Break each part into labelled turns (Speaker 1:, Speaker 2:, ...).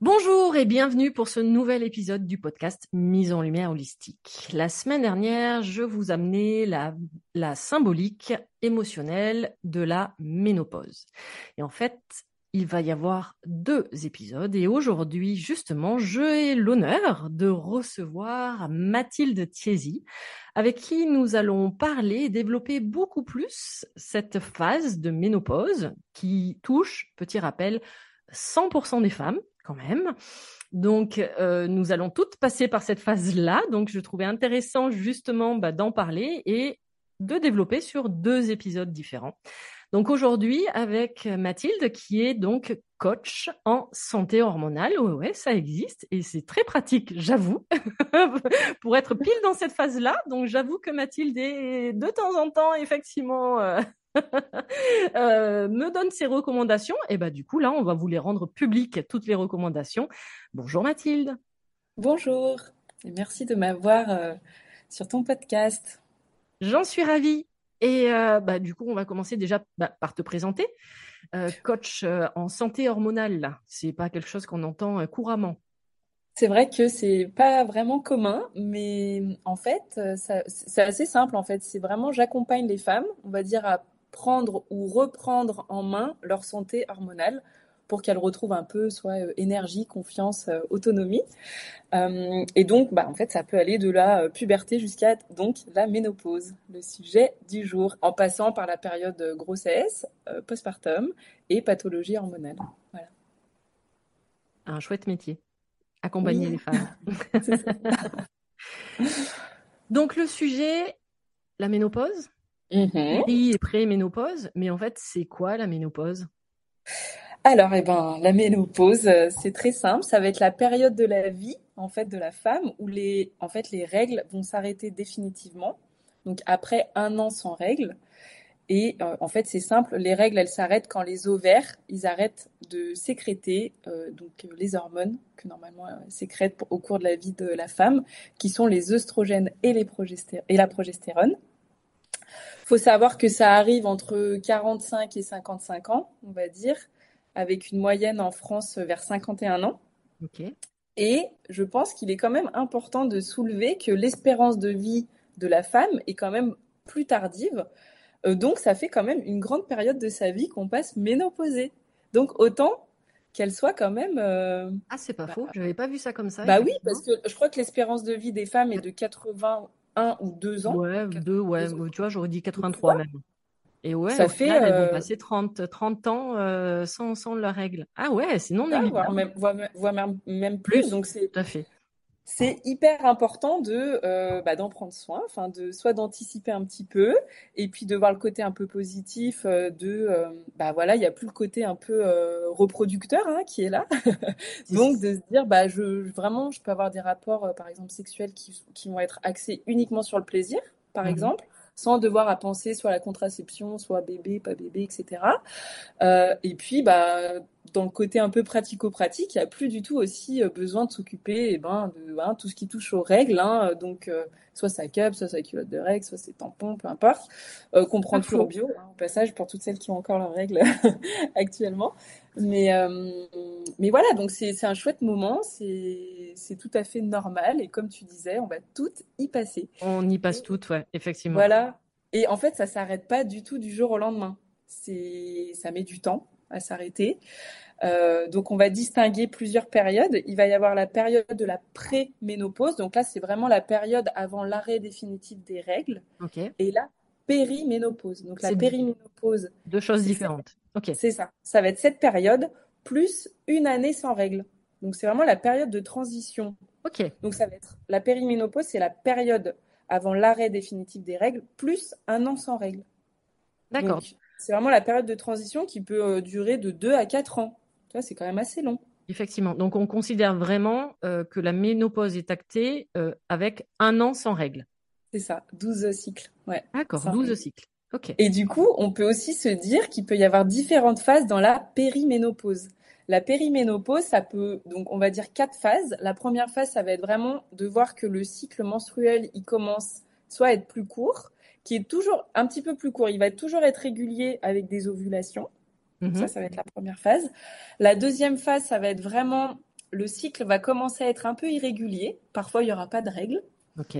Speaker 1: Bonjour et bienvenue pour ce nouvel épisode du podcast Mise en lumière holistique. La semaine dernière, je vous amenais la, symbolique émotionnelle de la ménopause. Et en fait, il va y avoir deux épisodes et aujourd'hui, justement, j'ai l'honneur de recevoir Mathilde Thiesi, avec qui nous allons parler et développer beaucoup plus cette phase de ménopause qui touche, petit rappel, 100% des femmes quand même. Donc, euh, nous allons toutes passer par cette phase-là. Donc, je trouvais intéressant justement bah, d'en parler et de développer sur deux épisodes différents. Donc aujourd'hui avec Mathilde qui est donc coach en santé hormonale. Ouais, ouais ça existe et c'est très pratique, j'avoue, pour être pile dans cette phase-là. Donc j'avoue que Mathilde est de temps en temps effectivement euh, Euh, me donne ses recommandations. Et bah du coup là, on va vous les rendre publiques toutes les recommandations. Bonjour Mathilde.
Speaker 2: Bonjour et merci de m'avoir euh, sur ton podcast.
Speaker 1: J'en suis ravie. Et euh, bah, du coup, on va commencer déjà bah, par te présenter. coach en santé hormonale, là, c'est pas quelque chose qu'on entend couramment.
Speaker 2: C'est vrai que c'est pas vraiment commun, mais en fait, c'est assez simple. En fait, c'est vraiment j'accompagne les femmes, on va dire à prendre ou reprendre en main leur santé hormonale pour qu'elles retrouvent un peu soit euh, énergie, confiance, euh, autonomie. Euh, et donc, bah, en fait, ça peut aller de la puberté jusqu'à donc la ménopause, le sujet du jour, en passant par la période grossesse, postpartum et pathologie hormonale. Voilà.
Speaker 1: Un chouette métier, accompagner les femmes. donc le sujet, la ménopause. Mmh. Oui, et pré-ménopause, mais en fait, c'est quoi la ménopause?
Speaker 2: Alors, eh ben, la ménopause, euh, c'est très simple. Ça va être la période de la vie, en fait, de la femme où les, en fait, les règles vont s'arrêter définitivement. Donc, après un an sans règles. Et euh, en fait, c'est simple. Les règles, elles s'arrêtent quand les ovaires, ils arrêtent de sécréter euh, donc les hormones que normalement sécrètent au cours de la vie de la femme, qui sont les œstrogènes et les et la progestérone faut savoir que ça arrive entre 45 et 55 ans, on va dire, avec une moyenne en France vers 51 ans. Et je pense qu'il est quand même important de soulever que l'espérance de vie de la femme est quand même plus tardive. Euh, donc, ça fait quand même une grande période de sa vie qu'on passe ménopausée. Donc, autant qu'elle soit quand même. Euh,
Speaker 1: ah, c'est pas bah, faux. Je n'avais pas vu ça comme ça.
Speaker 2: Bah oui, parce que je crois que l'espérance de vie des femmes est de 80 un ou deux ans.
Speaker 1: Ouais, deux, ouais. Tu vois, j'aurais dit 83 même. Et ouais, ça fait, elles vont passer 30, 30 ans sans, sans leurs règles. Ah ouais, c'est non
Speaker 2: ah, voire, même, même, plus. plus. Donc c'est
Speaker 1: tout à fait
Speaker 2: c'est hyper important de euh, bah, d'en prendre soin, enfin de soit d'anticiper un petit peu et puis de voir le côté un peu positif euh, de euh, bah voilà il y a plus le côté un peu reproducteur hein, qui est là, donc de se dire bah je vraiment je peux avoir des rapports par exemple sexuels qui, qui vont être axés uniquement sur le plaisir par mmh exemple sans devoir à penser soit à la contraception, soit bébé, pas bébé, etc. Euh, et puis, bah, dans le côté un peu pratico-pratique, il n'y a plus du tout aussi euh, besoin de s'occuper eh ben, de hein, tout ce qui touche aux règles. Hein, donc, euh, soit sa cup, soit sa culotte de règles, soit ses tampons, peu importe. Euh, qu'on prend toujours bio, hein, au passage, pour toutes celles qui ont encore leurs règles actuellement. Mais, euh, mais voilà, donc c'est un chouette moment, c'est tout à fait normal. Et comme tu disais, on va toutes y passer.
Speaker 1: On y passe toutes, ouais, effectivement.
Speaker 2: Voilà. Et en fait, ça s'arrête pas du tout du jour au lendemain. Ça met du temps à s'arrêter. Euh, donc, on va distinguer plusieurs périodes. Il va y avoir la période de la pré-ménopause. Donc là, c'est vraiment la période avant l'arrêt définitif des règles. Et la périménopause. Donc la périménopause.
Speaker 1: Deux choses différentes.
Speaker 2: C'est ça. Ça va être cette période plus une année sans règles. Donc c'est vraiment la période de transition.
Speaker 1: Ok.
Speaker 2: Donc ça va être la périménopause, c'est la période avant l'arrêt définitif des règles plus un an sans règles.
Speaker 1: D'accord.
Speaker 2: C'est vraiment la période de transition qui peut euh, durer de 2 à 4 ans. Tu vois, c'est quand même assez long.
Speaker 1: Effectivement. Donc, on considère vraiment euh, que la ménopause est actée euh, avec un an sans règles.
Speaker 2: C'est ça, 12 cycles. Ouais.
Speaker 1: D'accord, 12 cycles. Ok.
Speaker 2: Et du coup, on peut aussi se dire qu'il peut y avoir différentes phases dans la périménopause. La périménopause, ça peut, donc on va dire quatre phases. La première phase, ça va être vraiment de voir que le cycle menstruel, il commence soit à être plus court, qui est toujours un petit peu plus court. Il va toujours être régulier avec des ovulations. Mhm. Ça, ça va être la première phase. La deuxième phase, ça va être vraiment le cycle va commencer à être un peu irrégulier. Parfois, il n'y aura pas de règles.
Speaker 1: Ok.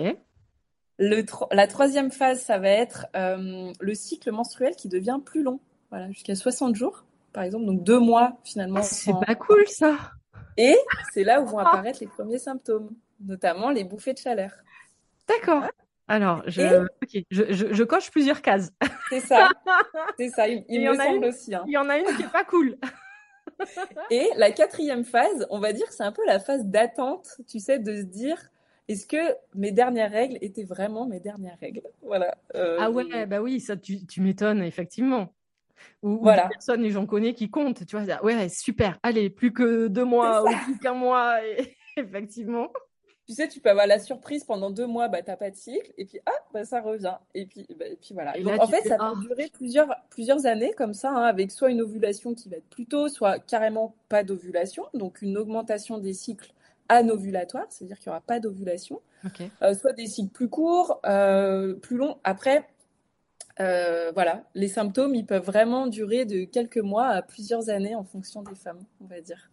Speaker 2: Le la troisième phase, ça va être euh, le cycle menstruel qui devient plus long. Voilà, jusqu'à 60 jours, par exemple. Donc deux mois finalement. Ah,
Speaker 1: c'est pas cool ça.
Speaker 2: Et c'est là où vont apparaître les premiers symptômes, notamment les bouffées de chaleur.
Speaker 1: D'accord. Alors, je, je, coche plusieurs cases.
Speaker 2: C'est ça. C'est ça. Il, me semble aussi. Hein.
Speaker 1: Il y en a une qui est pas cool.
Speaker 2: Et la quatrième phase, on va dire que c'est un peu la phase d'attente, tu sais, de se dire est-ce que mes dernières règles étaient vraiment mes dernières règles? Voilà.
Speaker 1: Euh, ah ouais, bah oui, ça tu, m'étonnes, effectivement. Ou, voilà. ou personnes, et j'en connais qui comptent, tu vois, ouais, super, allez, plus que deux mois ou plus qu'un mois, effectivement
Speaker 2: tu sais, tu peux avoir la surprise pendant deux mois, bah, t'as pas de cycle, et puis, ah, bah, ça revient. Et puis, bah, et puis voilà. Donc, en fait, ça peut durer plusieurs, plusieurs années comme ça, hein, avec soit une ovulation qui va être plus tôt, soit carrément pas d'ovulation, donc une augmentation des cycles anovulatoires, c'est-à-dire qu'il n'y aura pas d'ovulation, euh, soit des cycles plus courts, euh, plus longs. Après, euh, voilà, les symptômes, ils peuvent vraiment durer de quelques mois à plusieurs années en fonction des femmes, on va dire.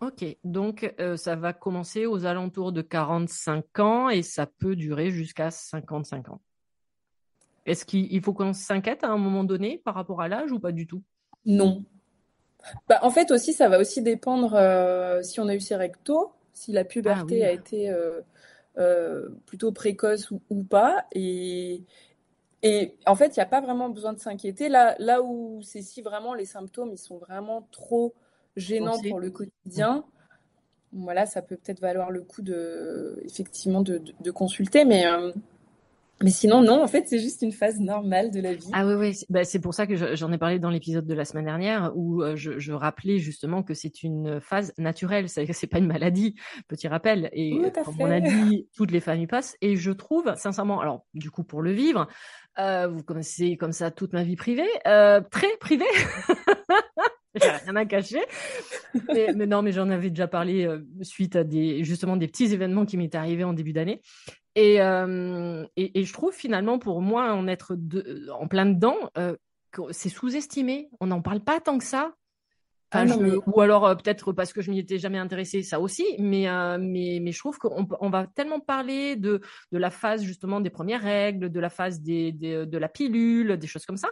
Speaker 1: Ok, donc euh, ça va commencer aux alentours de 45 ans et ça peut durer jusqu'à 55 ans. Est-ce qu'il faut qu'on s'inquiète à un moment donné par rapport à l'âge ou pas du tout?
Speaker 2: Non. Bah, en fait aussi, ça va aussi dépendre euh, si on a eu ses rectos, si la puberté ah a été euh, plutôt précoce ou, pas. Et, et en fait, il n'y a pas vraiment besoin de s'inquiéter. Là, là où c'est si vraiment les symptômes, ils sont vraiment trop gênant pour le quotidien, voilà, ça peut peut-être valoir le coup de, effectivement, de, consulter, mais, euh, mais sinon, non, en fait, c'est juste une phase normale de la vie.
Speaker 1: Ah oui, oui, bah, c'est pour ça que j'en ai parlé dans l'épisode de la semaine dernière où euh, je, rappelais justement que c'est une phase naturelle, c'est c'est pas une maladie, petit rappel. Et comme on a dit, toutes les familles passent. Et je trouve, sincèrement, alors du coup pour le vivre, euh, vous connaissez comme ça toute ma vie privée, très privée. j'ai rien à cacher. Mais, non, mais j'en avais déjà parlé euh, suite à des justement des petits événements qui m'étaient arrivés en début d'année. Et, euh, et, je trouve finalement pour moi en être en plein dedans, euh, c'est sous-estimé. On n'en parle pas tant que ça. Ah ou alors peut-être parce que je m'y étais jamais intéressée, ça aussi. Mais mais mais je trouve qu'on on va tellement parler de de la phase justement des premières règles, de la phase des, des de la pilule, des choses comme ça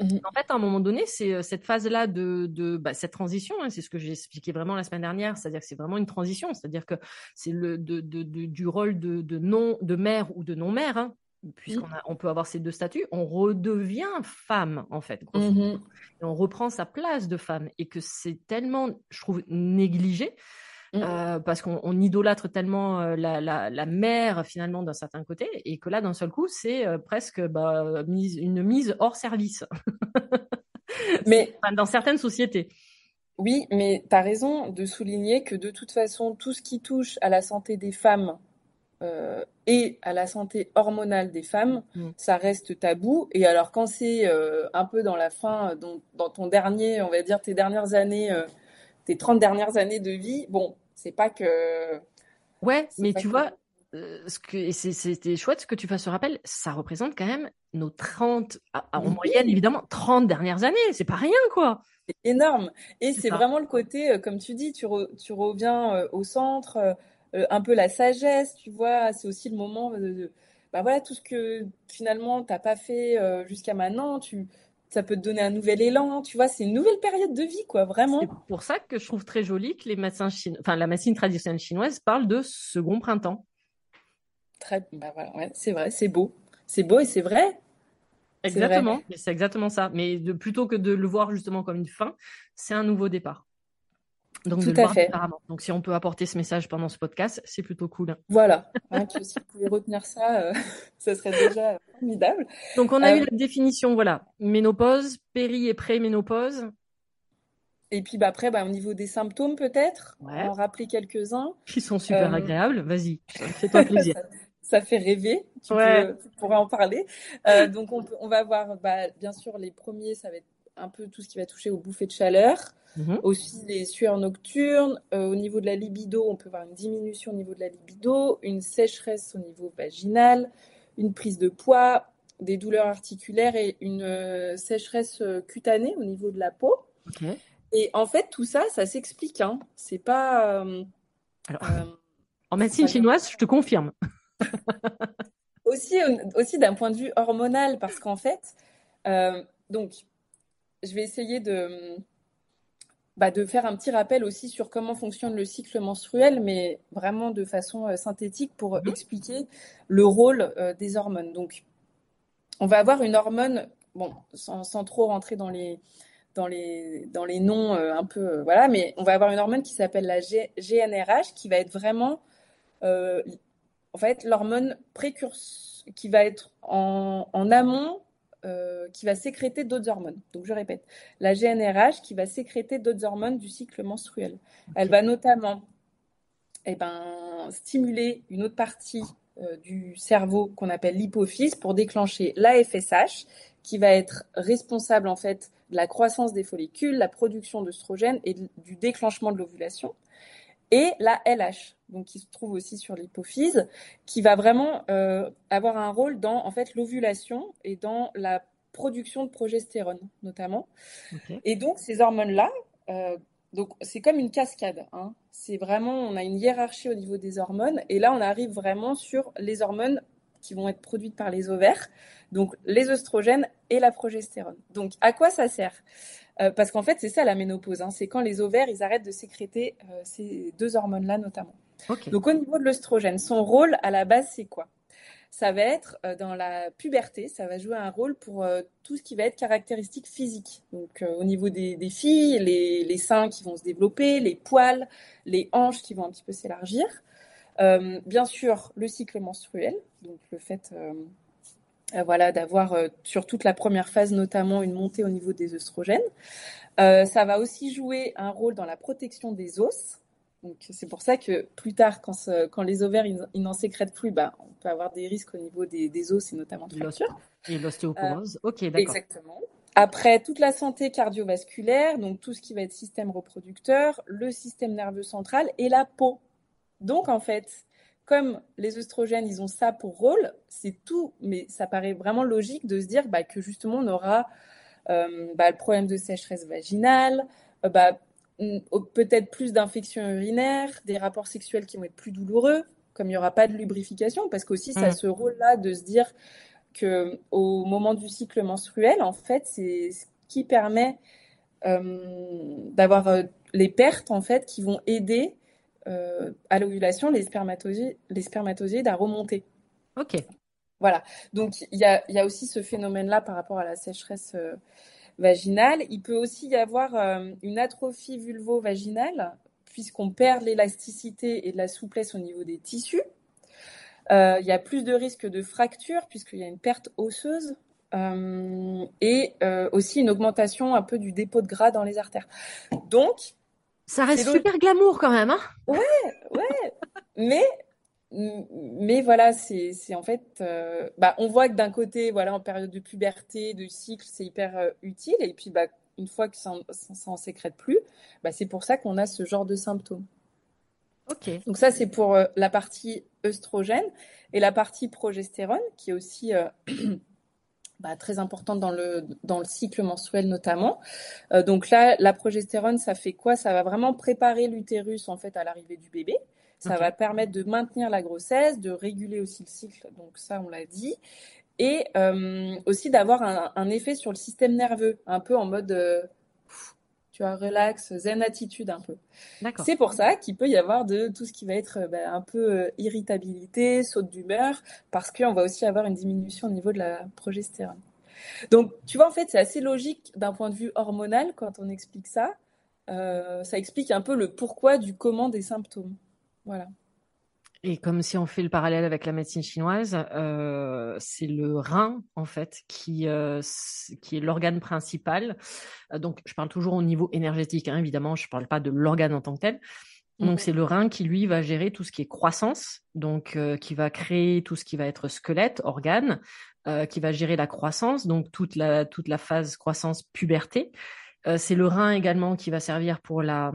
Speaker 1: Mmh. En fait, à un moment donné, c'est euh, cette phase-là de, de bah, cette transition, hein, c'est ce que j'ai expliqué vraiment la semaine dernière, c'est-à-dire que c'est vraiment une transition, c'est-à-dire que c'est le de, de, du rôle de, de non de mère ou de non mère, hein, puisqu'on on peut avoir ces deux statuts, on redevient femme, en fait. Mmh et on reprend sa place de femme. Et que c'est tellement, je trouve, négligé. Mmh. Euh, parce qu'on idolâtre tellement euh, la, la, mère finalement d'un certain côté et que là d'un seul coup c'est euh, presque bah, une mise hors service mais dans certaines sociétés
Speaker 2: oui mais tu as raison de souligner que de toute façon tout ce qui touche à la santé des femmes euh, et à la santé hormonale des femmes, mm. ça reste tabou. Et alors quand c'est euh, un peu dans la fin, dans, dans, ton dernier, on va dire tes dernières années, euh, tes 30 dernières années de vie, bon, c'est pas que...
Speaker 1: Ouais, mais tu vois, ce que c'était chouette ce que tu fasses ce rappel, ça représente quand même nos 30, en moyenne évidemment, 30 dernières années, c'est pas rien quoi.
Speaker 2: C'est énorme. Et c'est vraiment le côté, comme tu dis, tu, tu reviens au centre, euh, un peu la sagesse, tu vois. C'est aussi le moment de, bah voilà, tout ce que finalement t'as pas fait euh, jusqu'à maintenant, tu, ça peut te donner un nouvel élan, tu vois. C'est une nouvelle période de vie, quoi, vraiment.
Speaker 1: C'est pour ça que je trouve très joli que les médecins enfin la médecine traditionnelle chinoise parle de second printemps.
Speaker 2: Très, bah voilà, ouais, c'est vrai, c'est beau, c'est beau et c'est vrai.
Speaker 1: Exactement, c'est exactement ça. Mais de, plutôt que de le voir justement comme une fin, c'est un nouveau départ. Donc, Tout de le voir fait. Donc, si on peut apporter ce message pendant ce podcast, c'est plutôt cool.
Speaker 2: Voilà. Hein, si vous pouvez retenir ça, euh, ça serait déjà formidable.
Speaker 1: Donc, on a eu euh, la définition, voilà. Ménopause, péri et pré-ménopause.
Speaker 2: Et puis, bah, après, bah, au niveau des symptômes, peut-être, ouais. en rappeler quelques-uns.
Speaker 1: Qui sont super euh, agréables. Vas-y, fais-toi plaisir.
Speaker 2: ça, fait rêver. Tu, pourrais en parler. donc, on, on va avoir, bah, bien sûr, les premiers, ça va être un peu tout ce qui va toucher aux bouffées de chaleur. Mhm. Aussi les sueurs nocturnes. Euh, au niveau de la libido, on peut voir une diminution au niveau de la libido, une sécheresse au niveau vaginal, une prise de poids, des douleurs articulaires et une euh, sécheresse euh, cutanée au niveau de la peau. Et en fait, tout ça, ça s'explique. Hein. C'est pas.
Speaker 1: en médecine chinoise, je te confirme.
Speaker 2: aussi, aussi d'un point de vue hormonal, parce qu'en fait, donc, je vais essayer de bah, de faire un petit rappel aussi sur comment fonctionne le cycle menstruel, mais vraiment de façon euh, synthétique pour mhm. expliquer le rôle euh, des hormones. Donc, on va avoir une hormone, bon, sans, sans trop rentrer dans les, dans les, dans les noms euh, un peu, voilà, mais on va avoir une hormone qui s'appelle la GNRH, qui va être vraiment, en fait, l'hormone précurseur, qui va être en, en amont euh, qui va sécréter d'autres hormones. Donc je répète, la GNRH qui va sécréter d'autres hormones du cycle menstruel. Elle va notamment eh ben, stimuler une autre partie euh, du cerveau qu'on appelle l'hypophyse pour déclencher la FSH qui va être responsable en fait de la croissance des follicules, la production d'œstrogènes et du déclenchement de l'ovulation et la LH, donc qui se trouve aussi sur l'hypophyse, qui va vraiment euh, avoir un rôle dans en fait l'ovulation et dans la production de progestérone notamment. Et donc ces hormones-là, euh, donc c'est comme une cascade. Hein. C'est vraiment, on a une hiérarchie au niveau des hormones, et là on arrive vraiment sur les hormones qui vont être produites par les ovaires, donc les oestrogènes et la progestérone. Donc à quoi ça sert? Euh, parce qu'en fait, c'est ça la ménopause. Hein. c'est quand les ovaires, ils arrêtent de sécréter euh, ces deux hormones-là notamment. Donc au niveau de l'œstrogène, son rôle à la base, c'est quoi? Ça va être euh, dans la puberté, ça va jouer un rôle pour tout ce qui va être caractéristique physique. Donc au niveau des, filles, les, les, seins qui vont se développer, les poils, les hanches qui vont un petit peu s'élargir. Bien sûr, le cycle menstruel, donc le fait euh, voilà, d'avoir euh, sur toute la première phase notamment une montée au niveau des œstrogènes. Euh, ça va aussi jouer un rôle dans la protection des os. Donc c'est pour ça que plus tard, quand, quand les ovaires ils, n'en sécrètent plus, bah, on peut avoir des risques au niveau des, os et notamment de fractures.
Speaker 1: Et l'ostéoporose. ok, d'accord.
Speaker 2: Exactement. Après, toute la santé cardiovasculaire, donc tout ce qui va être système reproducteur, le système nerveux central et la peau. Donc en fait, comme les œstrogènes, ils ont ça pour rôle, c'est tout, mais ça paraît vraiment logique de se dire bah, que justement, on aura euh, bah, le problème de sécheresse vaginale, euh, bah, peut-être plus d'infections urinaires, des rapports sexuels qui vont être plus douloureux, comme il n'y aura pas de lubrification, parce qu'aussi, ça a mm. ce rôle-là de se dire que au moment du cycle menstruel, en fait, c'est ce qui permet euh, d'avoir les pertes, en fait, qui vont aider à l'ovulation les spermatozoïdes, les spermatozoïdes à remonter.
Speaker 1: Ok.
Speaker 2: Voilà. Donc il y a, y a, aussi ce phénomène-là par rapport à la sécheresse euh, vaginale. Il peut aussi y avoir euh, une atrophie vulvo-vaginale puisqu'on perd l'élasticité et de la souplesse au niveau des tissus. Euh, il y a plus de risques de fracture puisqu'il y a une perte osseuse et aussi une augmentation un peu du dépôt de gras dans les artères. Donc
Speaker 1: ça reste super glamour quand même, hein
Speaker 2: Ouais, ouais. Mais mais voilà, c'est en fait, euh, bah, on voit que d'un côté, voilà, en période de puberté, de cycle, c'est hyper euh, utile, et puis bah, une fois que ça, ça, en sécrète plus, bah, c'est pour ça qu'on a ce genre de symptômes.
Speaker 1: Ok.
Speaker 2: Donc ça, c'est pour euh, la partie œstrogène et la partie progestérone, qui est aussi bah, très importante dans le dans le cycle menstruel notamment. donc là, la progestérone, ça fait quoi? Ça va vraiment préparer l'utérus en fait à l'arrivée du bébé. Ça va permettre de maintenir la grossesse, de réguler aussi le cycle, donc ça on l'a dit, et euh, aussi d'avoir un, effet sur le système nerveux, un peu en mode, euh, tu vois, relax, zen attitude un peu. C'est pour ça qu'il peut y avoir de tout ce qui va être bah, un peu euh, irritabilité, saute d'humeur, parce qu'on va aussi avoir une diminution au niveau de la progestérone. Donc, tu vois, en fait, c'est assez logique d'un point de vue hormonal quand on explique ça. ça explique un peu le pourquoi du comment des symptômes. Voilà.
Speaker 1: Et comme si on fait le parallèle avec la médecine chinoise, euh, c'est le rein en fait qui euh, qui est l'organe principal. Euh, donc je parle toujours au niveau énergétique, hein, évidemment, je ne parle pas de l'organe en tant que tel. Donc mhm. c'est le rein qui lui va gérer tout ce qui est croissance, donc qui va créer tout ce qui va être squelette, organe, qui va gérer la croissance, donc toute la toute la phase croissance puberté. c'est le rein également qui va servir pour la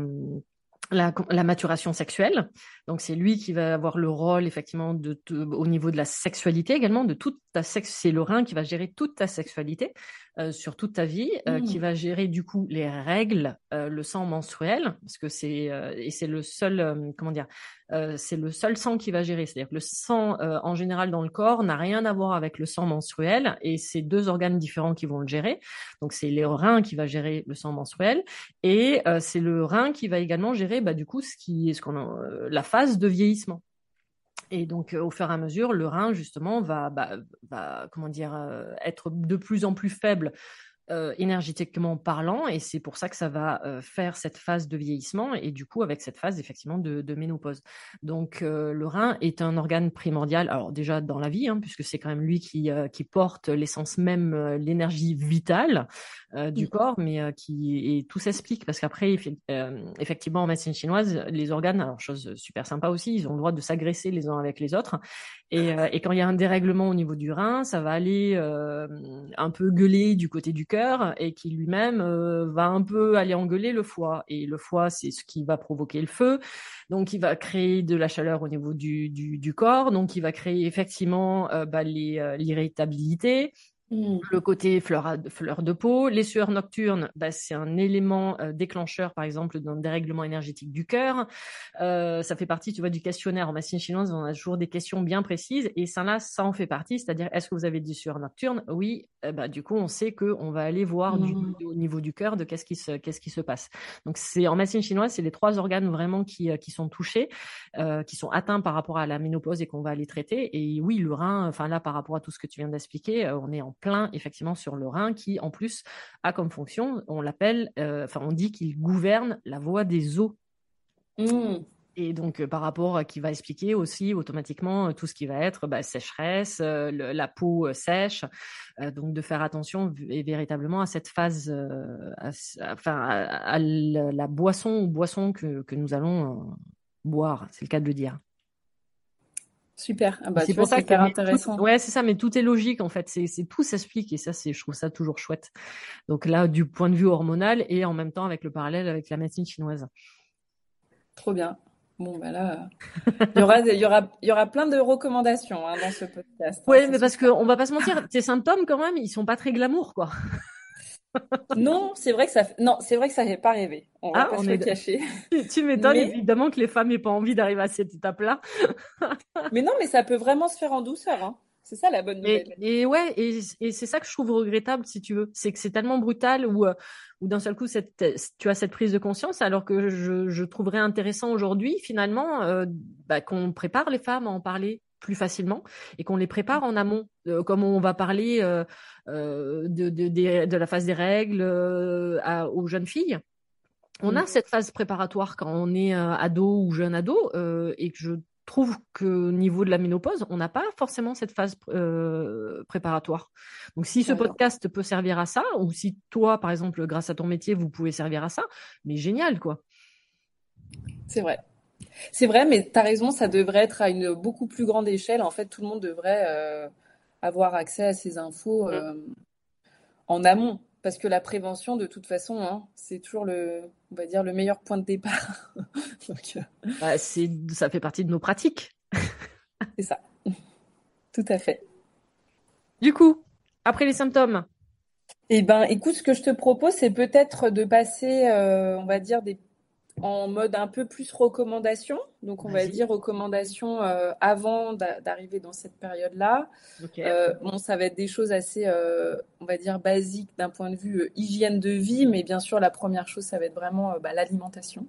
Speaker 1: la, la, maturation sexuelle. Donc c'est lui qui va avoir le rôle effectivement de, au niveau de la sexualité également de toute ta sexe. C'est le rein qui va gérer toute ta sexualité euh, sur toute ta vie, euh, qui mmh. va gérer du coup les règles, euh, le sang menstruel parce que c'est et c'est le seul comment dire c'est le seul sang qui va gérer. C'est-à-dire que le sang en général dans le corps n'a rien à voir avec le sang menstruel et c'est deux organes différents qui vont le gérer. Donc c'est les reins qui va gérer le sang menstruel et c'est le rein qui va également gérer bah, du coup ce qui ce qu'on la phase de vieillissement. Et donc, euh, au fur et à mesure, le rein, justement, va, bah, va comment dire, euh, être de plus en plus faible euh, énergétiquement parlant, et c'est pour ça que ça va euh, faire cette phase de vieillissement, et du coup avec cette phase effectivement de, de ménopause. Donc euh, le rein est un organe primordial, alors déjà dans la vie, hein, puisque c'est quand même lui qui, qui porte l'essence même, l'énergie vitale du corps, mais qui et tout s'explique parce qu'après effectivement en médecine chinoise, les organes, alors chose super sympa aussi, ils ont le droit de s'agresser les uns avec les autres, et, et quand il y a un dérèglement au niveau du rein, ça va aller un peu gueuler du côté du cœur et qui lui-même euh, va un peu aller engueuler le foie. Et le foie, c'est ce qui va provoquer le feu. Donc, il va créer de la chaleur au niveau du, du, corps. Donc, il va créer effectivement euh, bah, euh, l'irritabilité, Mmh. Le côté fleur, fleur, de peau, les sueurs nocturnes, bah, c'est un élément euh, déclencheur, par exemple, d'un dérèglement énergétique du cœur. Euh, ça fait partie, tu vois, du questionnaire en médecine chinoise. On a toujours des questions bien précises, et ça là, ça en fait partie. C'est-à-dire, est-ce que vous avez des sueurs nocturnes? Oui. Euh, bah, du coup, on sait que on va aller voir du, mmh. au niveau du cœur de qu'est-ce qui se, qu'est-ce qui se passe. Donc, c'est en médecine chinoise, c'est les trois organes vraiment qui, qui sont touchés, qui sont atteints par rapport à la ménopause et qu'on va aller traiter. Et oui, le rein, enfin là, par rapport à tout ce que tu viens d'expliquer, on est en plein effectivement sur le rein qui en plus a comme fonction, on l'appelle, euh, enfin on dit qu'il gouverne la voie des eaux. Mmh. Et donc, euh, par rapport, qui va expliquer aussi automatiquement euh, tout ce qui va être bah, sécheresse, la peau sèche. donc, de faire attention et véritablement à cette phase, enfin, à, la, boisson ou boisson que, que nous allons boire, c'est le cas de le dire.
Speaker 2: Super. Ah bah, c'est pour ça que c'est intéressant.
Speaker 1: ouais, c'est ça, mais tout est logique en fait. C'est, tout s'explique et ça, c'est, je trouve ça toujours chouette. Donc là, du point de vue hormonal et en même temps avec le parallèle avec la médecine chinoise.
Speaker 2: Trop bien. Bon, bah là, il y aura, il y aura, il y aura plein de recommandations hein, dans ce podcast.
Speaker 1: Hein, oui, mais parce qu'on va pas se mentir, tes symptômes quand même, ils sont pas très glamour, quoi
Speaker 2: non, c'est vrai que ça, non, c'est vrai que ça fait pas rêver. On va ah, pas on se est... cacher.
Speaker 1: tu m'étonnes évidemment que les femmes n'aient pas envie d'arriver à cette étape-là.
Speaker 2: mais non, mais ça peut vraiment se faire en douceur. Hein. C'est ça la bonne nouvelle.
Speaker 1: Et, ouais, et, c'est ça que je trouve regrettable, si tu veux. C'est que c'est tellement brutal ou euh, d'un seul coup, cette, tu as cette prise de conscience, alors que je, je trouverais intéressant aujourd'hui, finalement, euh, bah, qu'on prépare les femmes à en parler plus facilement et qu'on les prépare en amont, comme on va parler de, de, la phase des règles aux jeunes filles. On a mm. cette phase préparatoire quand on est ado ou jeune ado et que je trouve qu'au niveau de la ménopause, on n'a pas forcément cette phase euh, préparatoire. Donc, si ce podcast peut servir à ça, ou si toi, par exemple, grâce à ton métier, vous pouvez servir à ça, mais génial, quoi.
Speaker 2: C'est vrai. C'est vrai, mais tu as raison, ça devrait être à une beaucoup plus grande échelle. En fait, tout le monde devrait euh, avoir accès à ces infos euh, en amont parce que la prévention, de toute façon, hein, c'est toujours le, on va dire, le meilleur point de départ.
Speaker 1: Euh, bah, ça fait partie de nos pratiques.
Speaker 2: c'est ça. Tout à fait.
Speaker 1: Du coup, après les symptômes?
Speaker 2: Eh ben, écoute, ce que je te propose, c'est peut-être de passer, euh, on va dire, des en mode un peu plus recommandation. Donc, on va dire recommandation euh, avant d'arriver dans cette période-là. Euh, bon, ça va être des choses assez, euh, on va dire, basiques d'un point de vue hygiène de vie, mais bien sûr, la première chose, ça va être vraiment bah, l'alimentation.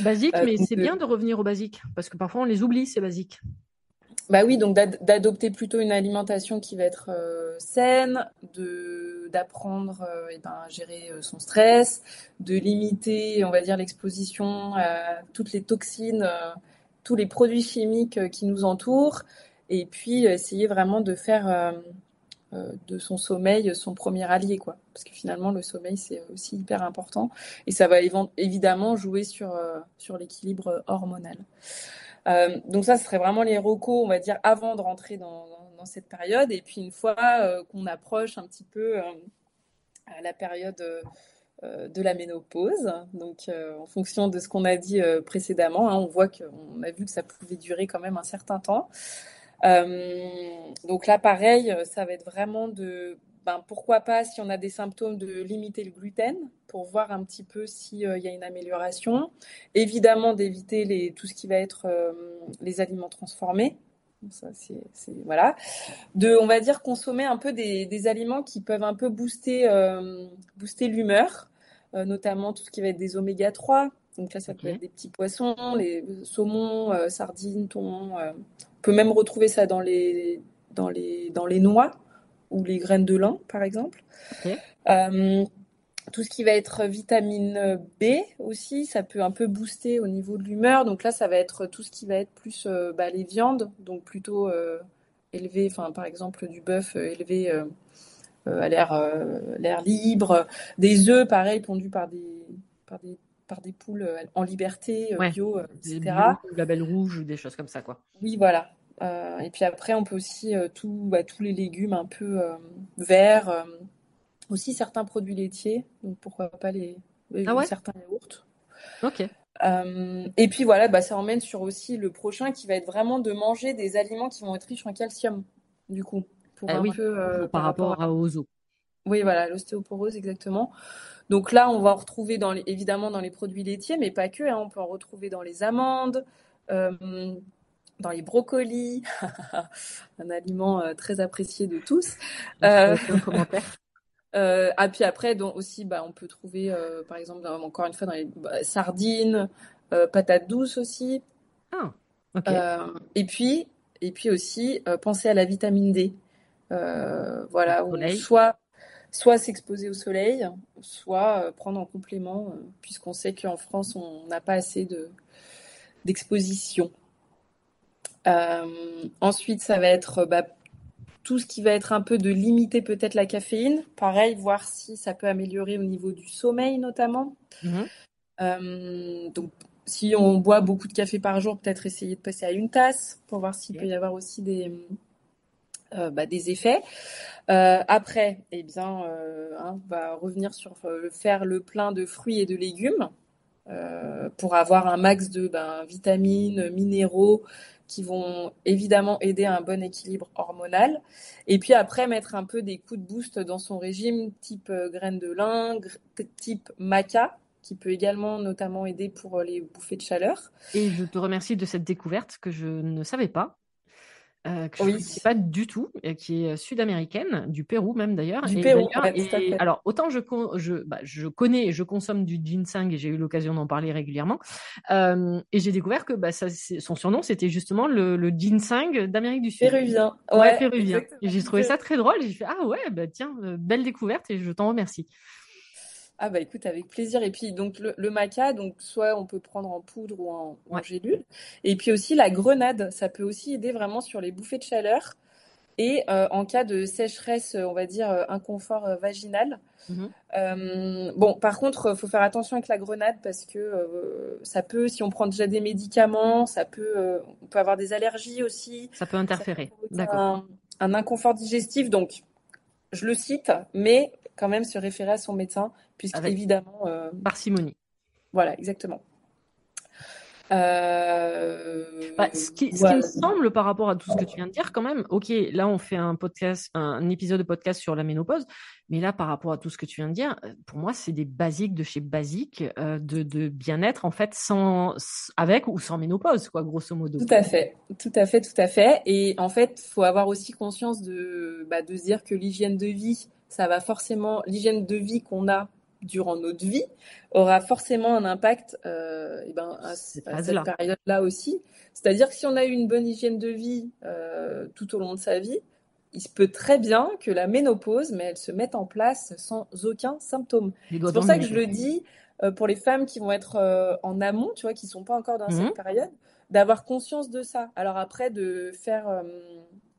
Speaker 1: Basique, mais c'est bien de revenir au basique, parce que parfois on les oublie, c'est basique.
Speaker 2: Bah oui, donc d'adopter plutôt une alimentation qui va être euh, saine, de d'apprendre euh, ben, à gérer euh, son stress, de limiter, on va dire, l'exposition à toutes les toxines, tous les produits chimiques qui nous entourent, et puis essayer vraiment de faire de son sommeil son premier allié, quoi. Parce que finalement, le sommeil c'est aussi hyper important, et ça va évidemment jouer sur sur l'équilibre hormonal. Euh, donc ça, ce serait vraiment les recos, on va dire, avant de rentrer dans, cette période. Et puis une fois euh, qu'on approche un petit peu euh, à la période de la ménopause, donc en fonction de ce qu'on a dit précédemment, hein, on voit qu'on a vu que ça pouvait durer quand même un certain temps. donc là, pareil, ça va être vraiment de ben, pourquoi pas, si on a des symptômes, de limiter le gluten pour voir un petit peu s'il euh, y a une amélioration. Évidemment, d'éviter les, tout ce qui va être euh, les aliments transformés. Ça, c'est, voilà. De, on va dire, consommer un peu des, des aliments qui peuvent un peu booster, euh, booster l'humeur, notamment tout ce qui va être des oméga 3. Donc là, ça peut être des petits poissons, les saumons, sardines, thon. on peut même retrouver ça dans les, dans les, dans les noix ou les graines de lin, par exemple. Euh, tout ce qui va être vitamine B aussi, ça peut un peu booster au niveau de l'humeur. Donc là, ça va être tout ce qui va être plus euh, bah, les viandes, donc plutôt euh, élevé, enfin par exemple du bœuf élevé à l'air libre, des œufs pareil pondus par des par des par des poules en liberté, bio, etc.
Speaker 1: Des label rouge ou des choses comme ça, quoi.
Speaker 2: Oui, voilà. Euh, et puis après, on peut aussi euh, tout, bah, tous les légumes un peu euh, verts, aussi certains produits laitiers, donc pourquoi pas les, ah certains yaourts.
Speaker 1: Ok.
Speaker 2: et puis voilà, bah, ça emmène sur aussi le prochain qui va être vraiment de manger des aliments qui vont être riches en calcium, du coup,
Speaker 1: pour un peu par, rapport, à... aux os.
Speaker 2: Oui, voilà, l'ostéoporose exactement. Donc là, on va en retrouver dans évidemment dans les produits laitiers, mais pas que. Hein, on peut en retrouver dans les amandes, dans les brocolis, un aliment euh, très apprécié de tous. Euh, euh, ah, puis après, donc aussi, bah, on peut trouver, euh, par exemple, encore une fois, dans les bah, sardines, patates douces aussi.
Speaker 1: Ah,
Speaker 2: et puis, et puis aussi, penser à la vitamine D. voilà, soit soit s'exposer au soleil, soit prendre en complément, puisqu'on sait qu'en France, on n'a pas assez de d'exposition. Euh, ensuite, ça va être bah, tout ce qui va être un peu de limiter peut-être la caféine. Pareil, voir si ça peut améliorer au niveau du sommeil notamment. Mhm. Euh, donc, si on boit beaucoup de café par jour, peut-être essayer de passer à une tasse pour voir s'il peut y avoir aussi des, euh, bah, des effets. après, eh bien, hein, on va revenir sur faire le plein de fruits et de légumes pour avoir un max de ben, vitamines, minéraux, qui vont évidemment aider à un bon équilibre hormonal. Et puis après, mettre un peu des coups de boost dans son régime, type euh, graines de lin, type maca, qui peut également notamment aider pour euh, les bouffées de chaleur.
Speaker 1: Et je te remercie de cette découverte que je ne savais pas. Euh, que je ne sais pas du tout, qui est sud-américaine, du Pérou même d'ailleurs.
Speaker 2: Du Pérou,
Speaker 1: Alors, autant je, je, bah, je connais et je consomme du ginseng et j'ai eu l'occasion d'en parler régulièrement. et j'ai découvert que bah, ça, son surnom, c'était justement le, le ginseng d'Amérique du Sud.
Speaker 2: Péruvien.
Speaker 1: Ouais, péruvien. Et j'ai trouvé ça très drôle. J'ai fait, ah ouais, bah, tiens, belle découverte et je t'en remercie.
Speaker 2: Ah bah écoute, avec plaisir. Et puis donc le, maca, donc soit on peut prendre en poudre ou en, gélule. Et puis aussi la grenade, ça peut aussi aider vraiment sur les bouffées de chaleur et euh, en cas de sécheresse, on va dire euh, inconfort euh, vaginal. Mhm. bon, par contre, faut faire attention avec la grenade parce que ça peut, si on prend déjà des médicaments, ça peut, on peut avoir des allergies aussi.
Speaker 1: Ça peut interférer. D'accord.
Speaker 2: un inconfort digestif, donc je le cite, mais quand même se référer à son médecin, puisqu'évidemment.
Speaker 1: Euh, Parcimonie.
Speaker 2: Voilà, exactement.
Speaker 1: Euh, bah, ce, qui, me semble par rapport à tout ce que tu viens de dire, quand même, ok, là on fait un podcast, un, épisode de podcast sur la ménopause, mais là par rapport à tout ce que tu viens de dire, euh, pour moi c'est des basiques de chez basiques de, bien-être en fait, sans avec ou sans ménopause, quoi, grosso modo.
Speaker 2: Tout à fait, tout à fait, tout à fait. Et en fait, faut avoir aussi conscience de, bah, de se dire que l'hygiène de vie ça va forcément, l'hygiène de vie qu'on a durant notre vie aura forcément un impact euh, et ben, à, cette période-là aussi. C'est-à-dire que si on a eu une bonne hygiène de vie euh, tout au long de sa vie, il se peut très bien que la ménopause, mais elle se mette en place sans aucun symptôme. C'est pour ça que je le dis euh, pour les femmes qui vont être en amont, tu vois, qui sont pas encore dans cette mhm. période, d'avoir conscience de ça. Alors après, de faire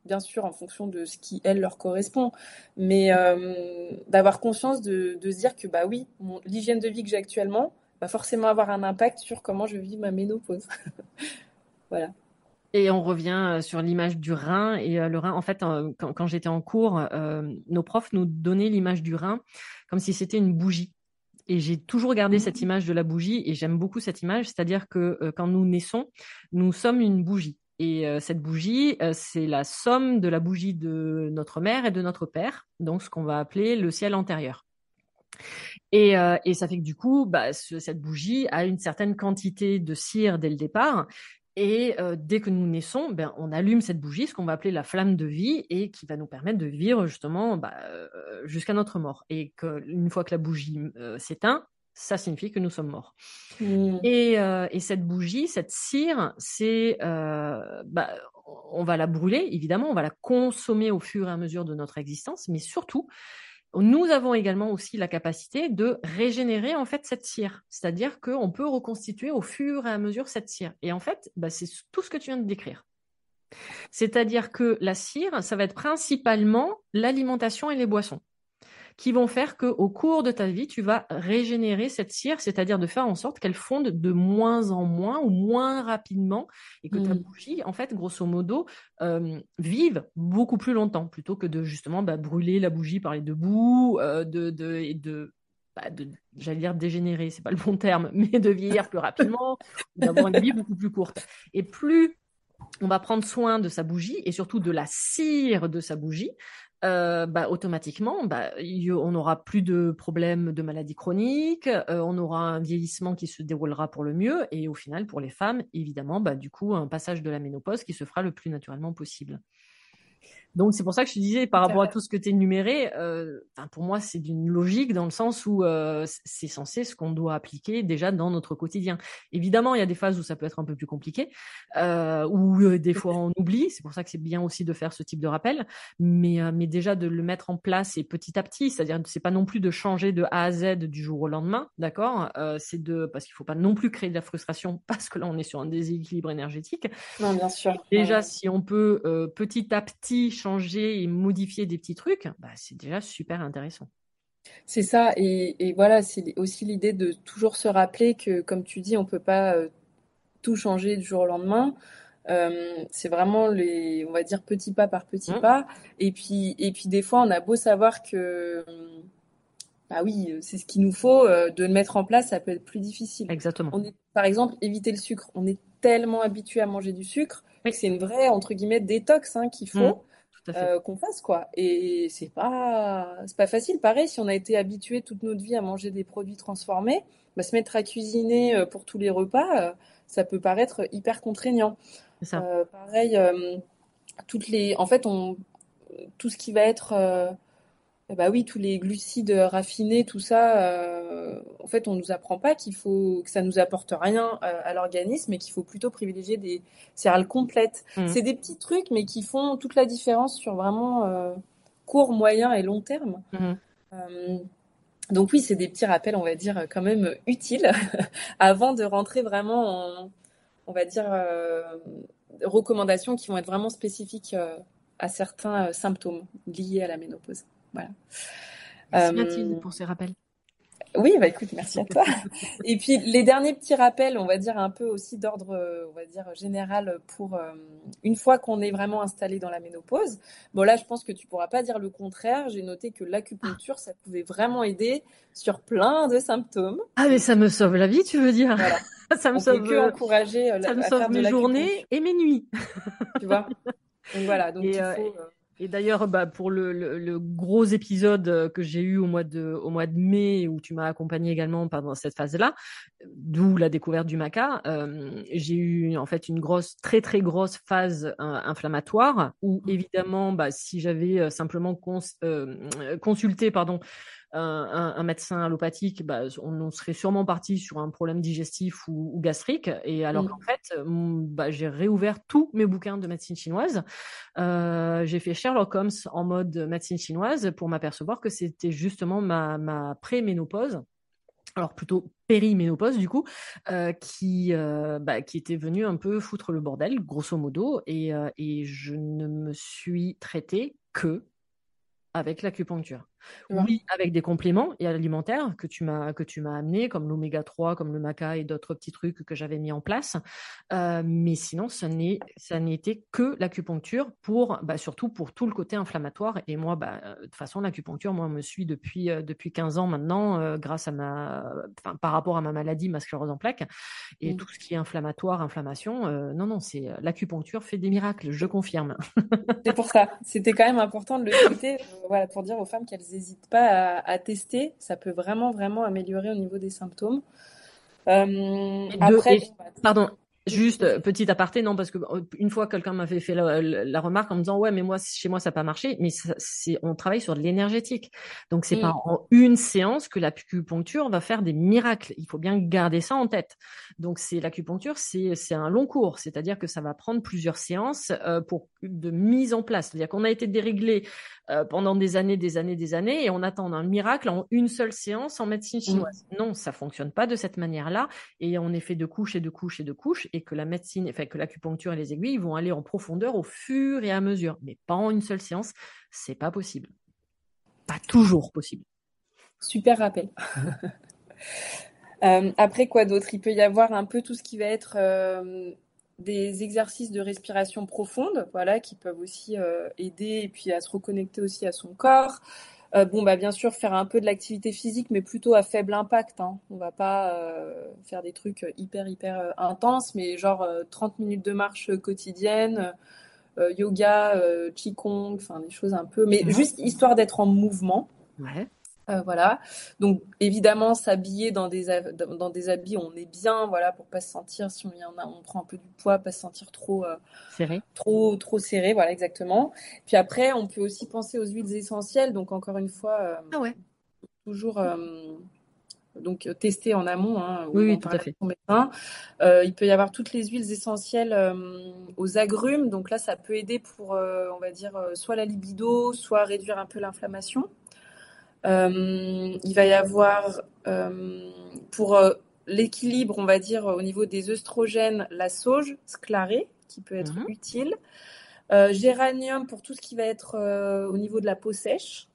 Speaker 2: bien sûr en fonction de ce qui elle leur correspond, mais euh, d'avoir conscience de, se dire que bah oui, l'hygiène de vie que j'ai actuellement va forcément avoir un impact sur comment je vis ma ménopause. voilà.
Speaker 1: Et on revient euh, sur l'image du rein. Et euh, le rein, en fait, quand, j'étais en cours, nos profs nous donnaient l'image du rein comme si c'était une bougie. Et j'ai toujours gardé cette mmh. image de la bougie et j'aime beaucoup cette image, c'est-à-dire que quand nous naissons, nous sommes une bougie. Et euh, cette bougie, euh, c'est la somme de la bougie de notre mère et de notre père, donc ce qu'on va appeler le ciel antérieur. Et, euh, ça fait que du coup, bah, cette bougie a une certaine quantité de cire dès le départ. Et dès que nous naissons, ben, on allume cette bougie, ce qu'on va appeler la flamme de vie, et qui va nous permettre de vivre justement bah, jusqu'à notre mort. Et qu'une fois que la bougie s'éteint, ça signifie que nous sommes morts. Mmh. Euh, et, cette bougie, cette cire, c'est, euh, bah, on va la brûler, évidemment, on va la consommer au fur et à mesure de notre existence, mais surtout, nous avons également aussi la capacité de régénérer en fait cette cire, c'est-à-dire qu'on peut reconstituer au fur et à mesure cette cire. Et en fait, bah, c'est tout ce que tu viens de décrire. C'est-à-dire que la cire, ça va être principalement l'alimentation et les boissons qui vont faire qu'au cours de ta vie, tu vas régénérer cette cire, c'est-à-dire de faire en sorte qu'elle fonde de moins en moins ou moins rapidement et que ta mmh. bougie, en fait, grosso modo, euh, vive beaucoup plus longtemps plutôt que de justement bah, brûler la bougie par les deux bouts, euh, de, de, et de bah, de, j'allais dire dégénérer, c'est pas le bon terme, mais de vieillir plus rapidement, d'avoir une vie beaucoup plus courte. Et plus on va prendre soin de sa bougie et surtout de la cire de sa bougie, euh, bah, automatiquement, bah, on n'aura plus de problèmes de maladies chroniques, euh, on aura un vieillissement qui se déroulera pour le mieux, et au final, pour les femmes, évidemment, bah, du coup, un passage de la ménopause qui se fera le plus naturellement possible. Donc c'est pour ça que je te disais par rapport à tout ce que tu énuméré, euh, pour moi c'est d'une logique dans le sens où euh, c'est censé ce qu'on doit appliquer déjà dans notre quotidien. Évidemment, il y a des phases où ça peut être un peu plus compliqué, euh, où euh, des fois on oublie. C'est pour ça que c'est bien aussi de faire ce type de rappel, mais euh, mais déjà de le mettre en place et petit à petit, c'est-à-dire c'est pas non plus de changer de A à Z du jour au lendemain, d'accord C'est de parce qu'il faut pas non plus créer de la frustration parce que là on est sur un déséquilibre énergétique.
Speaker 2: Non, bien sûr.
Speaker 1: Déjà, si on peut petit à petit changer et modifier des petits trucs, bah, c'est déjà super intéressant.
Speaker 2: C'est ça, et, voilà, c'est aussi l'idée de toujours se rappeler que, comme tu dis, on ne peut pas euh, tout changer du jour au lendemain. Euh, c'est vraiment les, on va dire, petit pas par petit mmh. pas. Et puis, et puis des fois, on a beau savoir que, bah oui, c'est ce qu'il nous faut, euh, de le mettre en place, ça peut être plus difficile.
Speaker 1: Exactement.
Speaker 2: On est, par exemple, éviter le sucre. On est tellement habitué à manger du sucre que c'est une vraie, entre guillemets, détox hein, qu'il faut. Mmh. Euh, qu'on fasse quoi. Et c'est pas c'est pas facile. Pareil, si on a été habitué toute notre vie à manger des produits transformés, bah, se mettre à cuisiner euh, pour tous les repas, euh, ça peut paraître hyper contraignant. pareil, toutes les, en fait, on, tout ce qui va être, euh, bah oui, tous les glucides raffinés, tout ça, euh, en fait, on nous apprend pas qu'il faut, que ça nous apporte rien euh, à l'organisme, et qu'il faut plutôt privilégier des céréales complètes. Mmh. C'est des petits trucs, mais qui font toute la différence sur vraiment court, moyen et long terme. Mmh. donc oui, c'est des petits rappels, on va dire, quand même utiles avant de rentrer vraiment en, on va dire, recommandations qui vont être vraiment spécifiques euh, à certains euh, symptômes liés à la ménopause. Voilà.
Speaker 1: Merci Mathilde euh, pour ces rappels.
Speaker 2: Oui, bah écoute, merci à toi. Et puis les derniers petits rappels, on va dire un peu aussi d'ordre, on va dire général pour une fois qu'on est vraiment installé dans la ménopause. Bon là, je pense que tu pourras pas dire le contraire. J'ai noté que l'acupuncture, ça pouvait vraiment aider sur plein de symptômes.
Speaker 1: Ah mais ça me sauve la vie, tu veux dire
Speaker 2: Voilà. ça me sauve, que encourager
Speaker 1: euh, ça me sauve mes journées et mes nuits.
Speaker 2: tu vois? Donc voilà. Donc
Speaker 1: et,
Speaker 2: il
Speaker 1: faut, euh, et d'ailleurs, bah, pour le, le, le, gros épisode euh, que j'ai eu au mois de, au mois de mai, où tu m'as accompagné également pendant cette phase-là, d'où la découverte du maca, euh, j'ai eu en fait une grosse, très très grosse phase euh, inflammatoire, où évidemment, bah, si j'avais simplement cons, consulté, pardon, un, un, médecin allopathique, bah, on, serait sûrement parti sur un problème digestif ou, ou gastrique. Et alors mmh. qu'en fait, bah, j'ai réouvert tous mes bouquins de médecine chinoise. Euh, j'ai fait Sherlock Holmes en mode médecine chinoise pour m'apercevoir que c'était justement ma, ma pré-ménopause alors plutôt périménopause du coup, euh, qui, euh, bah, qui était venue un peu foutre le bordel, grosso modo, et, euh, et je ne me suis traitée que avec l'acupuncture. Oui, avec des compléments et alimentaires que tu m'as que tu m'as amené, comme l'oméga 3, comme le maca et d'autres petits trucs que j'avais mis en place. Euh, mais sinon, ce n'est ça n'était que l'acupuncture pour bah, surtout pour tout le côté inflammatoire. Et moi, bah, de toute façon, l'acupuncture, moi, me suit depuis euh, depuis 15 ans maintenant, euh, grâce à ma, par rapport à ma maladie, ma sclérose en plaques et mmh. tout ce qui est inflammatoire, inflammation. non, non, c'est l'acupuncture fait des miracles, je confirme.
Speaker 2: c'est pour ça. C'était quand même important de le citer, voilà, pour dire aux femmes qu'elles n'hésite pas à, tester. Ça peut vraiment, vraiment améliorer au niveau des symptômes.
Speaker 1: Euh, après, pardon, Juste petit aparté, non parce que une fois quelqu'un m'avait fait la, remarque en me disant ouais mais moi chez moi ça n'a pas marché, mais c'est on travaille sur de l'énergétique, donc c'est pas mm. en une séance que l'acupuncture va faire des miracles. Il faut bien garder ça en tête. Donc c'est l'acupuncture, c'est c'est un long cours, c'est-à-dire que ça va prendre plusieurs séances euh, pour de mise en place. C'est-à-dire qu'on a été déréglé pendant des années, des années, des années, et on attend un miracle en une seule séance en médecine mm. chinoise. Non, ça fonctionne pas de cette manière-là, et on est fait de couches et de couches et de couches et que la médecine, enfin que l'acupuncture et les aiguilles vont aller en profondeur au fur et à mesure, mais pas en une seule séance, c'est pas possible. Pas toujours possible.
Speaker 2: Super rappel. Euh, après quoi d'autre? Il peut y avoir un peu tout ce qui va être euh, des exercices de respiration profonde, voilà, qui peuvent aussi euh, aider et puis à se reconnecter aussi à son corps. Euh, bon, bah bien sûr, faire un peu de l'activité physique, mais plutôt à faible impact. Hein. On va pas euh, faire des trucs hyper hyper euh, intenses, mais genre 30 minutes de marche quotidienne, yoga, qigong, enfin des choses un peu, mais juste histoire d'être en mouvement.
Speaker 1: Ouais.
Speaker 2: Euh, voilà. Donc évidemment s'habiller dans des dans des habits où on est bien, voilà, pour pas se sentir si on y en a, on prend un peu du poids, pas se sentir trop euh,
Speaker 1: serré,
Speaker 2: trop trop serré, voilà exactement. Puis après, on peut aussi penser aux huiles essentielles. Donc encore une fois, euh,
Speaker 1: ah ouais.
Speaker 2: toujours donc tester en amont. Hein,
Speaker 1: oui, oui tout à fait.
Speaker 2: il peut y avoir toutes les huiles essentielles aux agrumes. Donc là, ça peut aider pour, on va dire, soit la libido, soit réduire un peu l'inflammation. Euh, il va y avoir euh, pour euh, l'équilibre, on va dire, au niveau des œstrogènes, la sauge sclarée, qui peut être mhm. utile. géranium pour tout ce qui va être au niveau de la peau sèche.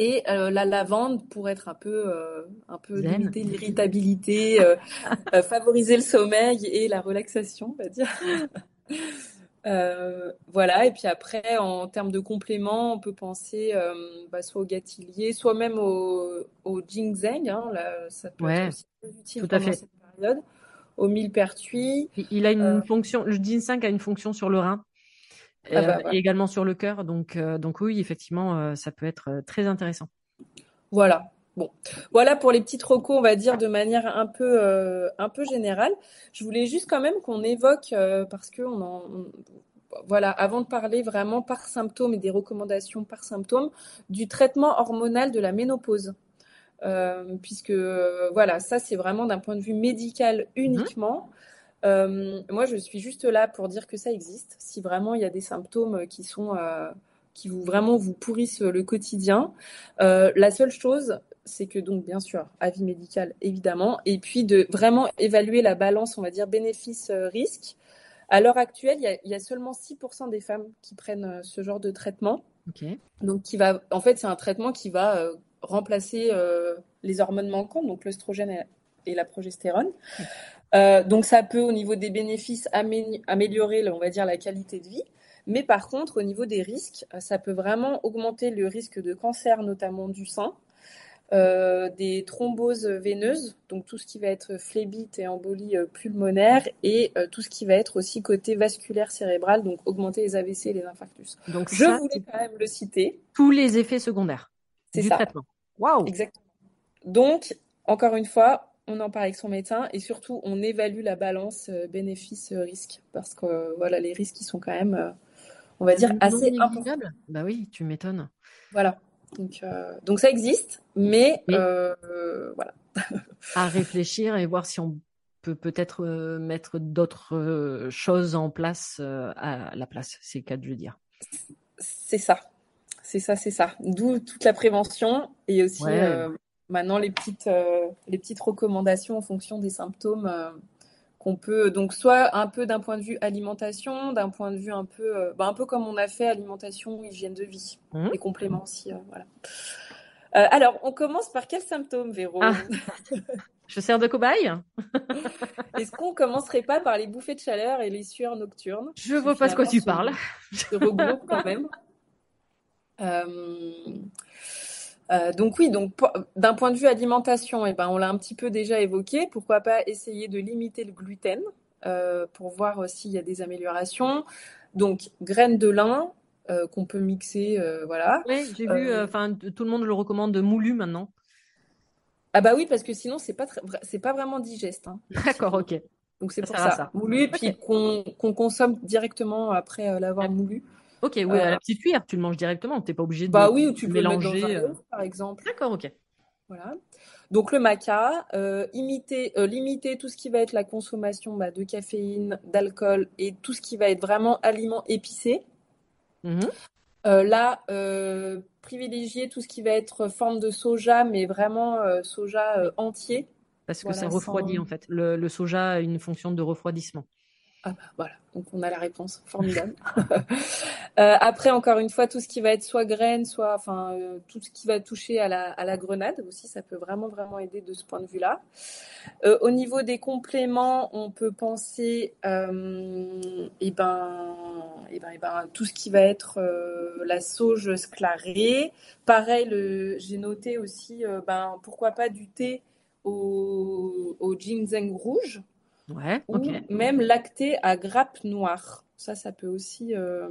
Speaker 2: Et la lavande pour être un peu, un peu limiter l'irritabilité, favoriser le sommeil et la relaxation, on va dire. Euh, voilà, et puis après, en termes de compléments, on peut penser euh, bah, soit au gâtillier, soit même au, au ginseng. Hein, là, ça peut être aussi utile tout à fait. cette période. Au millepertuis.
Speaker 1: Il a une euh, fonction, le ginseng a une fonction sur le rein. Ah bah, et également sur le cœur, donc, donc oui, effectivement, ça peut être très intéressant.
Speaker 2: Voilà, Bon, voilà pour les petites recos, on va dire de manière un peu, euh, un peu générale. Je voulais juste quand même qu'on évoque, euh, parce que on voilà, avant de parler vraiment par symptôme et des recommandations par symptôme, du traitement hormonal de la ménopause. Euh, puisque voilà, ça c'est vraiment d'un point de vue médical uniquement. Euh, moi, je suis juste là pour dire que ça existe. Si vraiment il y a des symptômes qui sont qui vous vraiment vous pourrissent le quotidien, la seule chose, c'est que donc bien sûr avis médical évidemment, et puis de vraiment évaluer la balance, on va dire bénéfice-risque. À l'heure actuelle, il y, a, seulement 6% des femmes qui prennent ce genre de traitement. Donc, qui va, en fait, c'est un traitement qui va remplacer euh, les hormones manquantes, donc l'œstrogène et, la progestérone. Euh, donc ça peut au niveau des bénéfices améliorer, on va dire, la qualité de vie. Mais par contre, au niveau des risques, euh, ça peut vraiment augmenter le risque de cancer, notamment du sein, des thromboses veineuses, donc tout ce qui va être phlébite et embolie pulmonaire, et tout ce qui va être aussi côté vasculaire cérébral, donc augmenter les AVC et les infarctus. Donc je voulais quand même le citer.
Speaker 1: Tous les effets secondaires. C'est ça. traitement.
Speaker 2: Waouh. Exactement. Donc, encore une fois, on en parle avec son médecin et surtout, on évalue la balance euh, bénéfice-risque parce que euh, voilà, les risques, ils sont quand même, euh, on va dire, assez importants.
Speaker 1: Bah oui, tu m'étonnes.
Speaker 2: Voilà. Donc, donc ça existe, mais, voilà.
Speaker 1: à réfléchir et voir si on peut peut-être mettre d'autres choses en place à la place, c'est le cas de le dire.
Speaker 2: C'est ça. C'est ça, c'est ça. D'où toute la prévention et aussi euh, maintenant les petites, euh, les petites recommandations en fonction des symptômes euh, qu'on peut. Donc soit un peu d'un point de vue alimentation, d'un point de vue un peu, bah, un peu comme on a fait alimentation, hygiène de vie, mmh. et compléments aussi. voilà. alors, on commence par quels symptômes, Véro ah.
Speaker 1: Je sers de cobaye
Speaker 2: Est-ce qu'on commencerait pas par les bouffées de chaleur et les sueurs nocturnes
Speaker 1: Je vois pas ce que tu parles.
Speaker 2: Se regroupe quand même. Euh, euh, donc oui, donc d'un point de vue alimentation, eh ben, on l'a un petit peu déjà évoqué. Pourquoi pas essayer de limiter le gluten euh, pour voir s'il y a des améliorations. Donc graines de lin qu'on peut mixer, voilà.
Speaker 1: Oui, j'ai vu. Enfin, tout le monde le recommande moulu maintenant.
Speaker 2: Ah bah oui, parce que sinon c'est pas c'est pas vraiment digeste. Hein.
Speaker 1: D'accord, ok.
Speaker 2: Donc c'est pour ça. Moulu, puis qu'on consomme directement après l'avoir moulu.
Speaker 1: Ok, oui, à la euh, petite cuillère, tu le manges directement. Tu n'es pas obligé de
Speaker 2: bah oui, ou tu peux mélanger. Le mettre dans un par exemple.
Speaker 1: D'accord, ok.
Speaker 2: Voilà. Donc le maca, euh, imiter, euh, limiter tout ce qui va être la consommation bah, de caféine, d'alcool et tout ce qui va être vraiment aliments épicés. Mmh là, privilégier tout ce qui va être forme de soja, mais vraiment soja entier.
Speaker 1: Parce que ça refroidit en fait. le, soja a une fonction de refroidissement.
Speaker 2: Ah bah, voilà, donc on a la réponse, formidable. euh, après, encore une fois, tout ce qui va être soit graines, soit enfin euh, tout ce qui va toucher à la, à la, grenade aussi, ça peut vraiment vraiment aider de ce point de vue-là. Euh, au niveau des compléments, on peut penser, et eh ben, et eh ben, et eh ben, tout ce qui va être la sauge sclarée. Pareil, j'ai noté aussi, ben pourquoi pas du thé au, au ginseng rouge.
Speaker 1: Ouais,
Speaker 2: ou même lacté à grappe noire. Ça, ça peut aussi euh,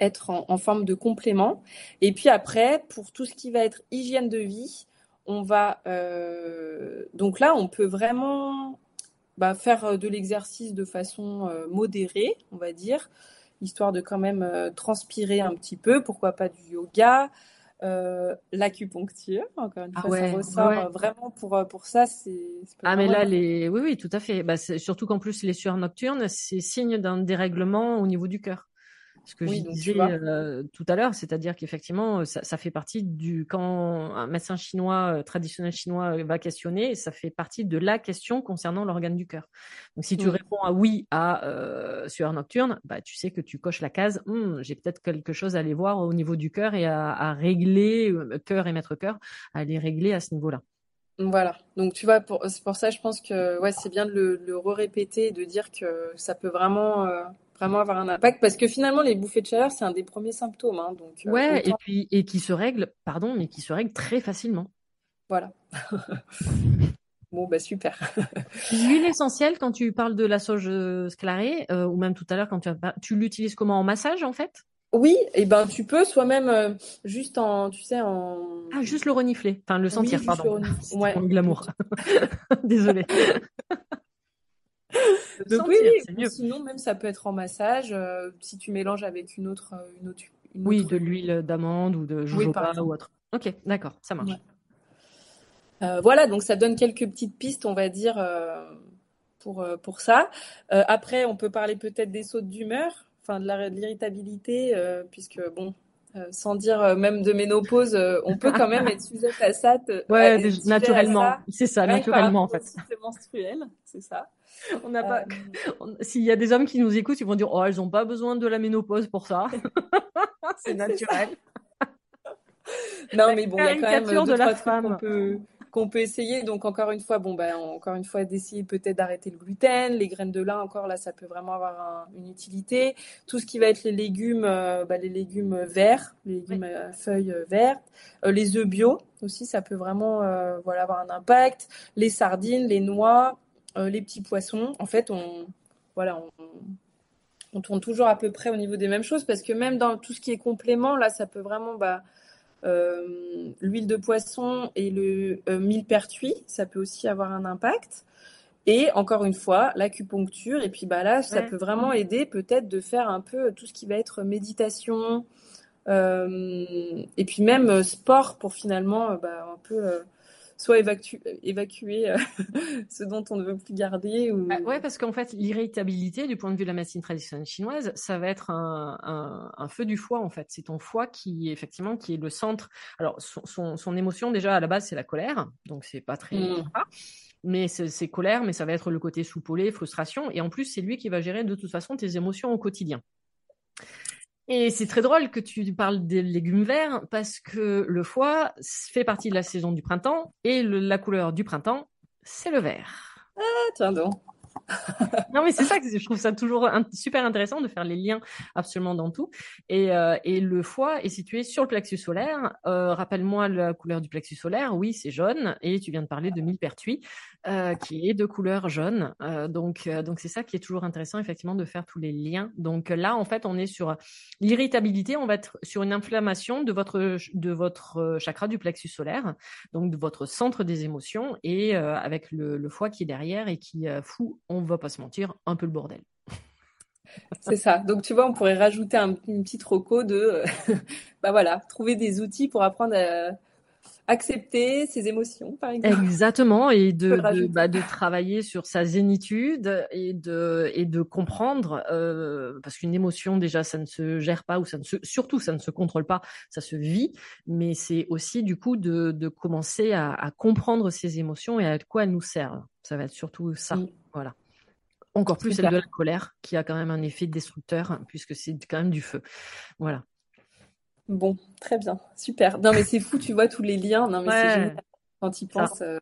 Speaker 2: être en, forme de complément. Et puis après, pour tout ce qui va être hygiène de vie, on va euh, donc là, on peut vraiment bah, faire de l'exercice de façon euh, modérée, on va dire, histoire de quand même transpirer un petit peu. Pourquoi pas du yoga euh, l'acupuncture, encore une ah fois, ça ressort euh, vraiment pour, euh, pour ça. C'est,
Speaker 1: ah, mais là, les... oui, oui, tout à fait. Bah, surtout qu'en plus, les sueurs nocturnes, c'est signe d'un dérèglement au niveau du cœur ce que je disais euh, tout à l'heure, c'est-à-dire qu'effectivement, ça, ça, fait partie du quand un médecin chinois euh, traditionnel chinois euh, va questionner, ça fait partie de la question concernant l'organe du cœur. Donc, si tu mmh. réponds à oui à euh, sueur nocturne, bah tu sais que tu coches la case. Hum, j'ai peut-être quelque chose à aller voir au niveau du cœur et à, à régler cœur et maître cœur, à les régler à ce niveau-là.
Speaker 2: Voilà. Donc tu vois, pour, c'est pour ça, je pense que ouais, c'est bien de le, le répéter et de dire que ça peut vraiment vraiment avoir un impact. Parce que finalement les bouffées de chaleur c'est un des premiers symptômes hein, donc
Speaker 1: euh, ouais et puis et qui se règle pardon mais qui se règle très facilement.
Speaker 2: Voilà. Bon bah super.
Speaker 1: L'huile essentielle quand tu parles de la sauge sclarée euh, ou même tout à l'heure quand tu tu l'utilises comment? En massage en fait?
Speaker 2: Oui, et ben tu peux soi-même euh, juste en, tu sais, en.
Speaker 1: Ah, juste le renifler, enfin le sentir, pardon. Le ouais. glamour. Désolée.
Speaker 2: Donc oui, sinon même ça peut être en massage si tu mélanges avec une autre, une autre,
Speaker 1: oui, de l'huile d'amande ou de jojoba ou autre. Ok, d'accord, ça marche.
Speaker 2: voilà, donc ça donne quelques petites pistes, on va dire, pour, pour ça. après, on peut parler peut-être des sautes d'humeur, enfin de l'irritabilité, puisque bon, euh, sans dire euh, même de ménopause, euh, on peut quand même être sujet à ça.
Speaker 1: ouais, naturellement. C'est ça, naturellement en fait.
Speaker 2: C'est menstruel, c'est ça.
Speaker 1: On n'a pas. S'il y a des hommes qui nous écoutent, ils vont dire oh elles n'ont pas besoin de la ménopause pour ça. c'est naturel.
Speaker 2: non mais bon, il y a quand même deux, de la femme. peut qu'on peut essayer. Donc encore une fois, bon ben encore une fois d'essayer peut-être d'arrêter le gluten, les graines de lin encore là, ça peut vraiment avoir une utilité. Tout ce qui va être les légumes, euh, bah, les légumes verts, les légumes à feuilles euh, vertes, euh, les œufs bio aussi, ça peut vraiment voilà avoir un impact. Les sardines, les noix, les petits poissons. En fait, on voilà on, on tourne toujours à peu près au niveau des mêmes choses parce que même dans tout ce qui est complément, là, ça peut vraiment bah, euh, l'huile de poisson et le euh, millepertuis, ça peut aussi avoir un impact. Et encore une fois, l'acupuncture. Et puis bah là, ça peut vraiment aider peut-être de faire un peu tout ce qui va être méditation. Euh, et puis même sport pour finalement bah, un peu soit évacuer euh, ce dont on ne veut plus garder. Ou...
Speaker 1: Bah, ouais, parce qu'en fait, l'irritabilité, du point de vue de la médecine traditionnelle chinoise, ça va être un, un, feu du foie, en fait. C'est ton foie qui, effectivement, qui est le centre. Alors, son, son, émotion, déjà, à la base, c'est la colère. Donc, c'est pas très. Mmh. mais c'est colère, mais ça va être le côté soupolé, frustration. Et en plus, c'est lui qui va gérer de toute façon tes émotions au quotidien. Et c'est très drôle que tu parles des légumes verts parce que le foie fait partie de la saison du printemps et la couleur du printemps, c'est le vert.
Speaker 2: Ah, tiens donc.
Speaker 1: non, mais c'est ça que je trouve ça toujours super intéressant de faire les liens absolument dans tout. Et, euh, et le foie est situé sur le plexus solaire. Euh, rappelle-moi la couleur du plexus solaire. Oui, c'est jaune. Et tu viens de parler de millepertuis, euh, qui est de couleur jaune. donc, donc c'est ça qui est toujours intéressant, effectivement, de faire tous les liens. Donc là, en fait, on est sur l'irritabilité. On va être sur une inflammation de votre de votre chakra du plexus solaire, donc de votre centre des émotions, et avec le, foie qui est derrière et qui fout on va pas se mentir, un peu le bordel.
Speaker 2: C'est ça. Donc tu vois, on pourrait rajouter un, une petite roco de, bah voilà, trouver des outils pour apprendre à accepter ses émotions, par exemple.
Speaker 1: Exactement, et de, bah, de, travailler sur sa zénitude et de, et de comprendre, euh, parce qu'une émotion, déjà, ça ne se gère pas, ou ça ne se, surtout, ça ne se contrôle pas, ça se vit, mais c'est aussi, du coup, de, de commencer à, à, comprendre ses émotions et à quoi elles nous servent. Ça va être surtout ça. Voilà. Encore plus celle de la colère, qui a quand même un effet destructeur, puisque c'est quand même du feu. Voilà.
Speaker 2: Bon, très bien, super. Non, mais c'est fou, tu vois tous les liens. Non, mais c'est génial quand il pense. Euh,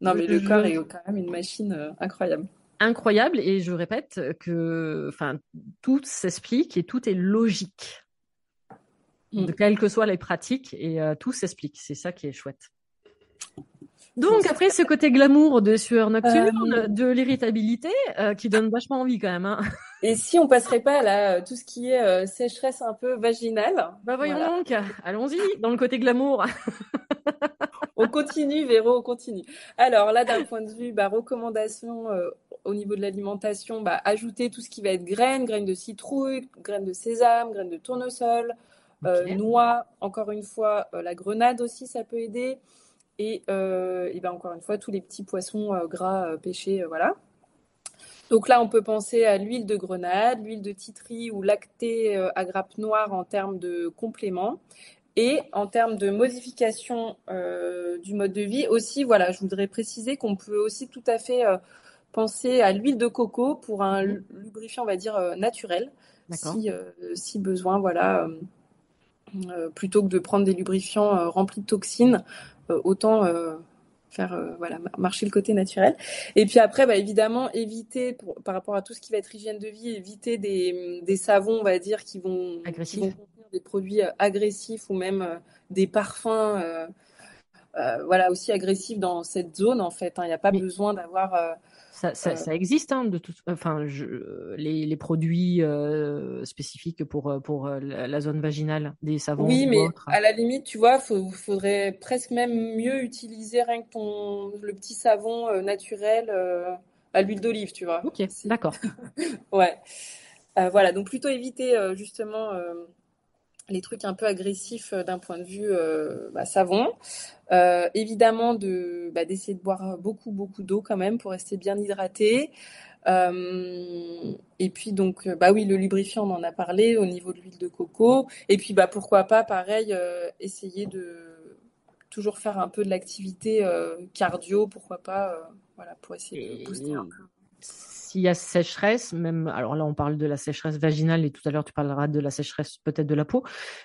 Speaker 2: non, mais le, corps est quand même une machine euh, incroyable.
Speaker 1: Incroyable, et je répète que enfin, tout s'explique et tout est logique. Mm. De quelles que soient les pratiques, et euh, tout s'explique. C'est ça qui est chouette. Donc après ce côté glamour de sueur nocturne, de l'irritabilité, qui donne vachement envie quand même. Hein.
Speaker 2: Et si on passerait pas à la, tout ce qui est euh, sécheresse un peu vaginale
Speaker 1: Bah voyons donc, allons-y dans le côté glamour.
Speaker 2: on continue, Véro, on continue. Alors là, d'un point de vue bah, recommandation au niveau de l'alimentation, bah, ajouter tout ce qui va être graines, graines de citrouille, graines de sésame, graines de tournesol, noix. Encore une fois, la grenade aussi, ça peut aider. Et, euh, ben encore une fois, tous les petits poissons euh, gras euh, pêchés, voilà. Donc là, on peut penser à l'huile de grenade, l'huile de titri ou lactée à grappe noire en termes de complément. Et en termes de modification du mode de vie, aussi, voilà, je voudrais préciser qu'on peut aussi tout à fait penser à l'huile de coco pour un lubrifiant, on va dire, naturel, si, si, besoin, voilà. plutôt que de prendre des lubrifiants remplis de toxines, euh, autant euh, faire euh, voilà marcher le côté naturel et puis après bah, évidemment éviter par rapport à tout ce qui va être hygiène de vie éviter des, savons on va dire qui vont,
Speaker 1: contenir
Speaker 2: des produits agressifs ou même des parfums voilà aussi agressifs dans cette zone en fait hein. il n'y a pas besoin d'avoir
Speaker 1: ça, ça, existe, hein, de tout, enfin, je, les, les, produits euh, spécifiques pour, euh, pour euh, la zone vaginale, des savons.
Speaker 2: Oui, mais à la limite, tu vois, il faudrait presque même mieux utiliser rien que ton, le petit savon naturel à l'huile d'olive, tu vois.
Speaker 1: Ok, d'accord.
Speaker 2: ouais. voilà, donc plutôt éviter justement les trucs un peu agressifs d'un point de vue bah, savon. évidemment, de bah, d'essayer de boire beaucoup beaucoup d'eau quand même pour rester bien hydraté. Euh, et puis donc, euh, bah oui, le lubrifiant, on en a parlé au niveau de l'huile de coco. Et puis, bah pourquoi pas, pareil, euh, essayer de toujours faire un peu de l'activité cardio, pourquoi pas, voilà, pour essayer de booster un peu.
Speaker 1: S'il y a sécheresse, même, alors là on parle de la sécheresse vaginale et tout à l'heure tu parleras de la sécheresse peut-être de la peau,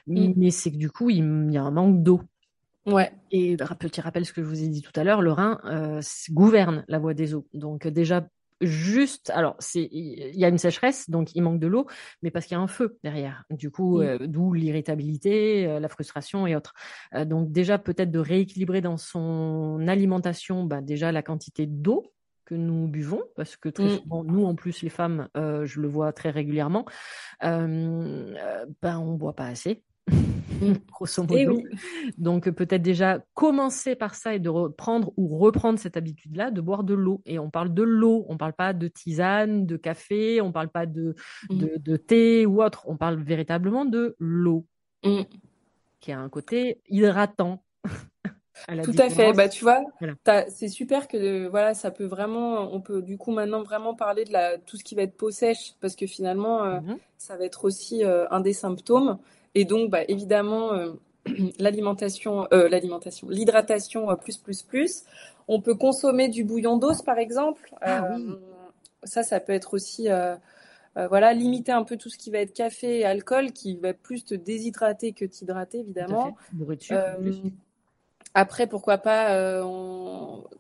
Speaker 1: mm. mais c'est que du coup il y a un manque d'eau.
Speaker 2: Ouais.
Speaker 1: Et petit rappel, ce que je vous ai dit tout à l'heure, le rein gouverne la voie des eaux. Donc déjà juste, alors c'est, il y a une sécheresse, donc il manque de l'eau, mais parce qu'il y a un feu derrière. Du coup, euh, d'où l'irritabilité, euh, la frustration et autres. Euh, donc déjà peut-être de rééquilibrer dans son alimentation, bah, déjà la quantité d'eau que nous buvons, parce que très mmh. souvent, nous en plus les femmes, je le vois très régulièrement, ben on boit pas assez. Mmh. grosso eh modo. Donc peut-être déjà commencer par ça et de reprendre ou reprendre cette habitude-là de boire de l'eau. Et on parle de l'eau, on parle pas de tisane, de café, on parle pas de, mmh. de, thé ou autre, on parle véritablement de l'eau, mmh. qui a un côté hydratant.
Speaker 2: Tout à fait. Bah, tu vois, c'est super que voilà, ça peut vraiment, on peut du coup maintenant vraiment parler de la, tout ce qui va être peau sèche, parce que finalement, euh, ça va être aussi euh, un des symptômes. Et donc, bah, évidemment, euh, l'alimentation, l'alimentation, l'hydratation plus plus plus. On peut consommer du bouillon d'os, par exemple. Ah ça, ça peut être aussi, voilà, limiter un peu tout ce qui va être café et alcool, qui va plus te déshydrater que t'hydrater, évidemment. Après, pourquoi pas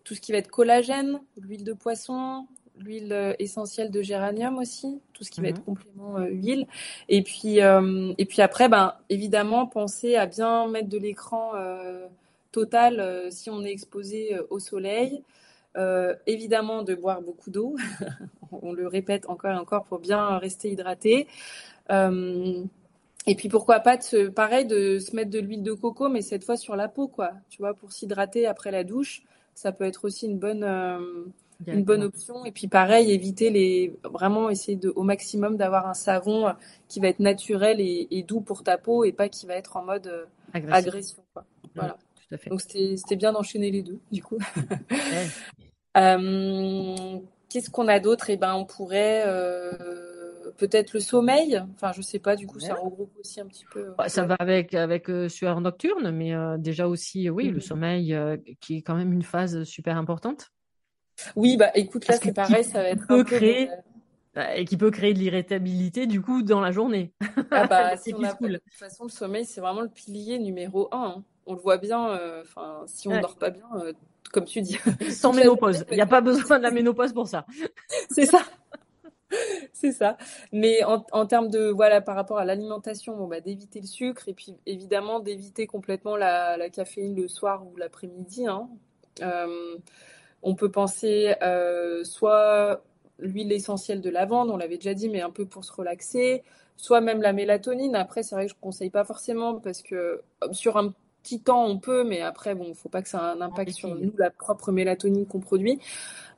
Speaker 2: tout ce qui va être collagène, l'huile de poisson, l'huile euh, essentielle de géranium aussi, tout ce qui va être mhm. complément euh, huile. Et puis, euh, et puis après, ben, évidemment, penser à bien mettre de l'écran total si on est exposé au soleil. évidemment, de boire beaucoup d'eau. on le répète encore et encore pour bien rester hydraté. Et puis pourquoi pas, de pareil, de se mettre de l'huile de coco, mais cette fois sur la peau, quoi. Tu vois, pour s'hydrater après la douche, ça peut être aussi une bonne une bonne option. Et puis pareil, éviter les vraiment essayer de au maximum d'avoir un savon qui va être naturel et, doux pour ta peau et pas qui va être en mode euh, agression. Quoi. Voilà. Donc c'était bien d'enchaîner les deux du coup. euh, Qu'est-ce qu'on a d'autre? Eh ben on pourrait euh, peut-être le sommeil. Enfin je sais pas. Du coup ça regroupe aussi un petit peu.
Speaker 1: Bah, ça va avec avec euh, sueur nocturne, mais déjà aussi oui le mm-hmm. sommeil qui est quand même une phase super importante.
Speaker 2: Oui, bah écoute, là c'est pareil, ça va être un
Speaker 1: créer... Bah, et qui peut créer de l'irritabilité du coup dans la journée.
Speaker 2: Ah bah, si on a... De toute façon, le sommeil, c'est vraiment le pilier numéro un. Hein. On le voit bien, euh, enfin, si on ne dort pas bien, euh, comme tu dis.
Speaker 1: Sans ménopause. Il n'y a pas besoin de la ménopause pour ça.
Speaker 2: c'est ça. c'est ça. Mais en, termes de, voilà, par rapport à l'alimentation, bon, bah, d'éviter le sucre et puis évidemment d'éviter complètement la, la, caféine le soir ou l'après-midi. Hein. Euh, on peut penser euh, soit l'huile essentielle de lavande, on l'avait déjà dit, mais un peu pour se relaxer, soit même la mélatonine. Après, c'est vrai que je ne conseille pas forcément parce que euh, sur un petit temps, on peut, mais après, bon, faut pas que ça ait un impact sur nous, la propre mélatonine qu'on produit.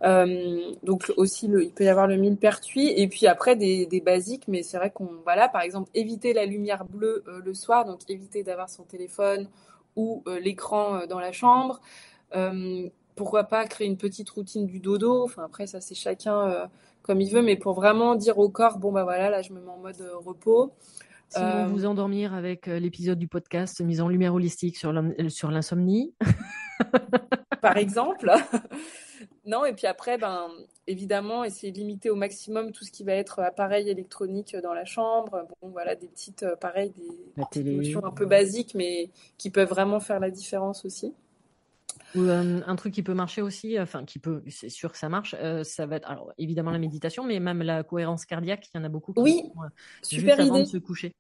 Speaker 2: Euh, donc aussi, il peut y avoir le millepertuis et puis après des, basiques, mais c'est vrai qu'on, voilà, par exemple, éviter la lumière bleue le soir, donc éviter d'avoir son téléphone ou l'écran dans la chambre pourquoi pas créer une petite routine du dodo. Enfin, après, ça, c'est chacun euh, comme il veut, mais pour vraiment dire au corps, bon, bah voilà, là, je me mets en mode euh, repos.
Speaker 1: Euh, vous endormir avec l'épisode du podcast mise en lumière holistique sur l'insomnie.
Speaker 2: Par exemple. non, et puis après, ben, évidemment, essayer de limiter au maximum tout ce qui va être appareil électronique dans la chambre. Bon, voilà, des petites, pareil, des, des un peu basiques, mais qui peuvent vraiment faire la différence aussi.
Speaker 1: Euh, un truc qui peut marcher aussi, enfin qui peut, c'est sûr que ça marche, euh, ça va être alors évidemment la méditation, mais même la cohérence cardiaque, il y en a beaucoup. Qui
Speaker 2: oui, euh, super idée. de se coucher.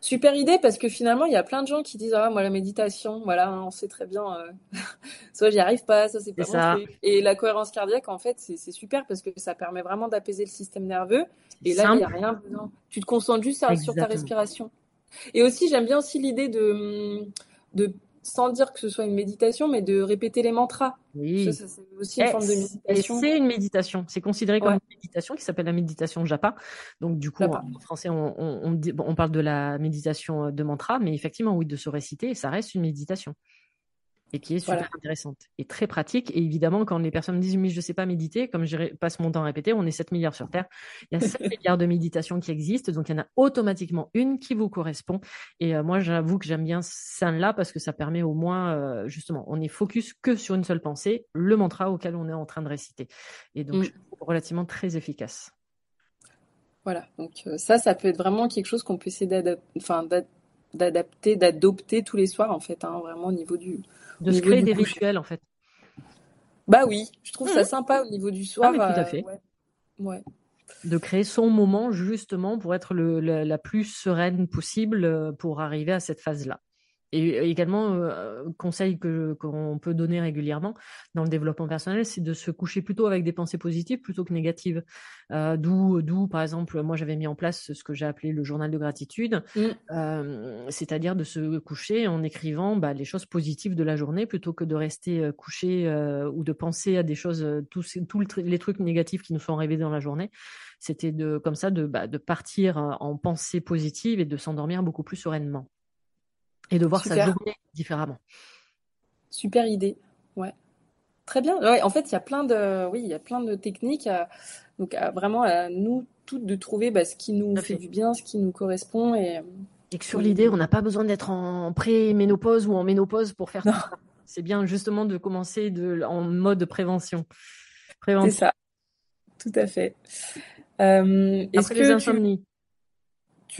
Speaker 2: Super idée parce que finalement il y a plein de gens qui disent ah moi la méditation, voilà, hein, on sait très bien, soit j'y arrive pas, ça c'est pas ça. Et la cohérence cardiaque en fait c'est super parce que ça permet vraiment d'apaiser le système nerveux. Et là il n'y a rien besoin. Tu te concentres juste sur ta respiration. Et aussi j'aime bien aussi l'idée de de sans dire que ce soit une méditation, mais de répéter les mantras.
Speaker 1: Oui.
Speaker 2: Ça, c'est aussi une forme de méditation.
Speaker 1: C'est une méditation. C'est considéré comme une méditation qui s'appelle la méditation japa. Donc, du coup, en français, on, on, on, parle de la méditation de mantra, mais effectivement, oui, de se réciter, ça reste une méditation et qui est super intéressante et très pratique. Et évidemment, quand les personnes me disent mais je ne sais pas méditer, comme je passe mon temps à répéter, on est 7 milliards sur Terre. Il y a 7 milliards de méditations qui existent, donc il y en a automatiquement une qui vous correspond. Et euh, moi, j'avoue que j'aime bien celle-là parce que ça permet au moins, euh, justement, on est focus que sur une seule pensée, le mantra auquel on est en train de réciter. Et donc, mm. relativement très efficace.
Speaker 2: Voilà, donc euh, ça, ça peut être vraiment quelque chose qu'on peut essayer d'adapter, d'adopter tous les soirs, en fait, hein, vraiment au niveau du,
Speaker 1: de se créer des rituels, en fait.
Speaker 2: Bah oui, je trouve ça mmh. sympa au niveau du soir.
Speaker 1: Ah, tout à fait.
Speaker 2: ouais.
Speaker 1: De créer son moment justement pour être le, la, plus sereine possible euh, pour arriver à cette phase-là. Et également, euh, conseil que qu'on peut donner régulièrement dans le développement personnel, c'est de se coucher plutôt avec des pensées positives plutôt que négatives. Euh, d'où, d'où, par exemple, moi j'avais mis en place ce que j'ai appelé le journal de gratitude, mm. euh, c'est-à-dire de se coucher en écrivant bah, les choses positives de la journée plutôt que de rester couché ou de penser à des choses, tous, tous les trucs négatifs qui nous sont arrivés dans la journée. C'était de, comme ça de, bah, de partir en pensée positive et de s'endormir beaucoup plus sereinement et de voir sa journée différemment.
Speaker 2: Super idée, ouais. Très bien. Ouais, en fait, il y a plein de, oui, il y a plein de techniques. donc, vraiment, à nous toutes de trouver bah, ce qui nous fait, du bien, ce qui nous correspond et.
Speaker 1: Et que sur l'idée, on n'a pas besoin d'être en pré-ménopause ou en ménopause pour faire ça. C'est bien justement de commencer de, en mode prévention.
Speaker 2: C'est ça. Tout à fait. Euh,
Speaker 1: Après les insomnies.
Speaker 2: Tu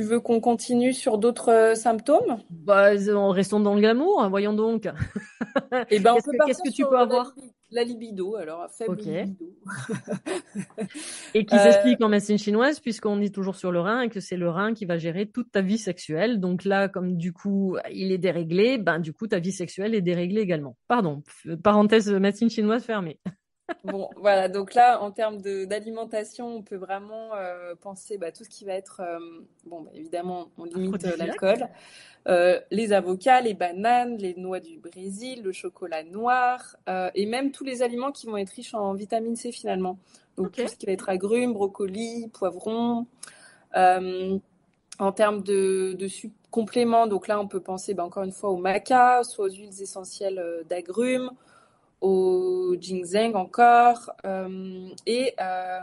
Speaker 2: veux qu'on continue sur d'autres euh, symptômes?
Speaker 1: Bah, Restons dans le glamour, voyons donc.
Speaker 2: Et eh ben, qu'est-ce que, tu peux avoir? la libido, alors faible libido.
Speaker 1: et qui s'explique en médecine chinoise, puisqu'on dit toujours sur le rein et que c'est le rein qui va gérer toute ta vie sexuelle. Donc là, comme du coup, il est déréglé, ben du coup, ta vie sexuelle est déréglée également. Pardon, parenthèse médecine chinoise fermée.
Speaker 2: Bon, voilà, donc là, en termes d'alimentation, on peut vraiment euh, penser bah, tout ce qui va être, euh, bon, bah, évidemment, on limite euh, l'alcool, les avocats, les bananes, les noix du Brésil, le chocolat noir, et même tous les aliments qui vont être riches en vitamine C finalement. Donc tout ce qui va être agrumes, brocolis, poivrons. en termes de, de compléments, donc là, on peut penser bah, encore une fois au maca, soit aux huiles essentielles d'agrumes au ginseng encore, euh, et euh,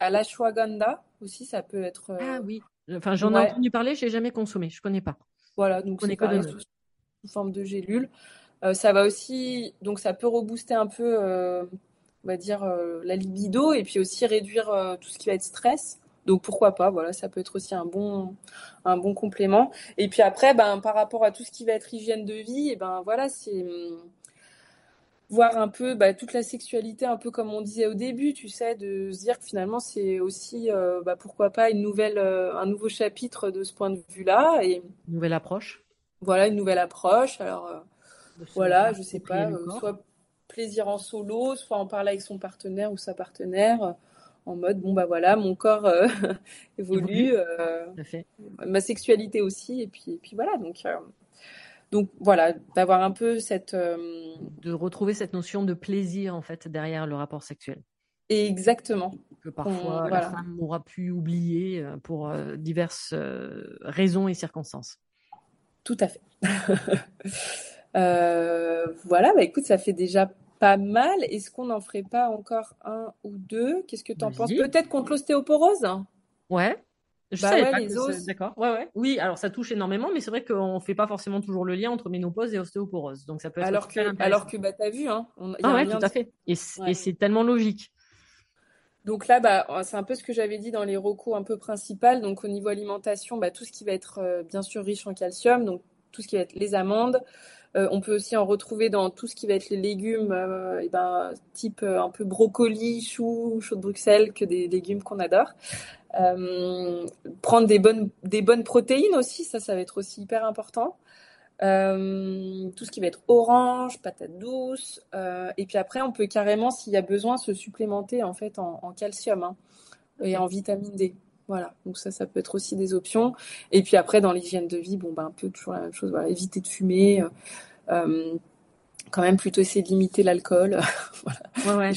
Speaker 2: à l'ashwagandha aussi, ça peut être.
Speaker 1: Euh, ah oui, enfin j'en ai entendu parler, je n'ai jamais consommé, je connais pas.
Speaker 2: Voilà, donc c'est pareil, sous, sous, forme de gélule. ça va aussi, donc ça peut rebooster un peu, on va dire, la libido et puis aussi réduire tout ce qui va être stress. Donc pourquoi pas, voilà, ça peut être aussi un bon, un bon complément. Et puis après, ben, par rapport à tout ce qui va être hygiène de vie, et ben voilà, c'est voir un peu bah, toute la sexualité, un peu comme on disait au début, tu sais, de se dire que finalement c'est aussi, euh, bah, pourquoi pas, une nouvelle, euh, un nouveau chapitre de ce point de vue-là. Et...
Speaker 1: Une nouvelle approche.
Speaker 2: Voilà, une nouvelle approche. Alors, euh, voilà, je sais pas, soit plaisir en solo, soit en parler avec son partenaire ou sa partenaire en mode bon bah voilà mon corps évolue, ma sexualité aussi et puis et puis voilà donc donc voilà, d'avoir un peu cette... Euh,
Speaker 1: de retrouver cette notion de plaisir en fait derrière le rapport sexuel.
Speaker 2: Exactement.
Speaker 1: Que parfois la femme aura pu oublier euh, pour euh, diverses raisons et circonstances.
Speaker 2: Tout à fait. voilà, bah écoute, ça fait déjà pas mal. Est-ce qu'on n'en ferait pas encore un ou deux? Qu'est-ce que tu en penses? Peut-être contre l'ostéoporose?
Speaker 1: Ouais, je bah savais pas D'accord. Ouais, ouais. Oui, alors ça touche énormément, mais c'est vrai qu'on ne fait pas forcément toujours le lien entre ménopause et ostéoporose. Donc ça peut être
Speaker 2: alors que, alors que bah t'as vu, hein.
Speaker 1: ah ouais, tout à fait. Et c'est tellement logique.
Speaker 2: Donc là, bah, c'est un peu ce que j'avais dit dans les recours un peu principales. Donc au niveau alimentation, bah, tout ce qui va être euh, bien sûr riche en calcium, donc tout ce qui va être les amandes. Euh, on peut aussi en retrouver dans tout ce qui va être les légumes, euh, et ben, type un peu brocoli, chou, chou de Bruxelles, que des légumes qu'on adore. Euh, prendre des bonnes, des bonnes protéines aussi, ça, ça va être aussi hyper important. Euh, tout ce qui va être orange, patate douce, euh, et puis après on peut carrément, s'il y a besoin, se supplémenter en fait en, calcium hein, et en vitamine D. Voilà, donc ça, ça peut être aussi des options. Et puis après, dans l'hygiène de vie, bon, ben un peu toujours la même chose. Voilà, éviter de fumer, quand même plutôt essayer de limiter l'alcool.
Speaker 1: voilà. Ouais,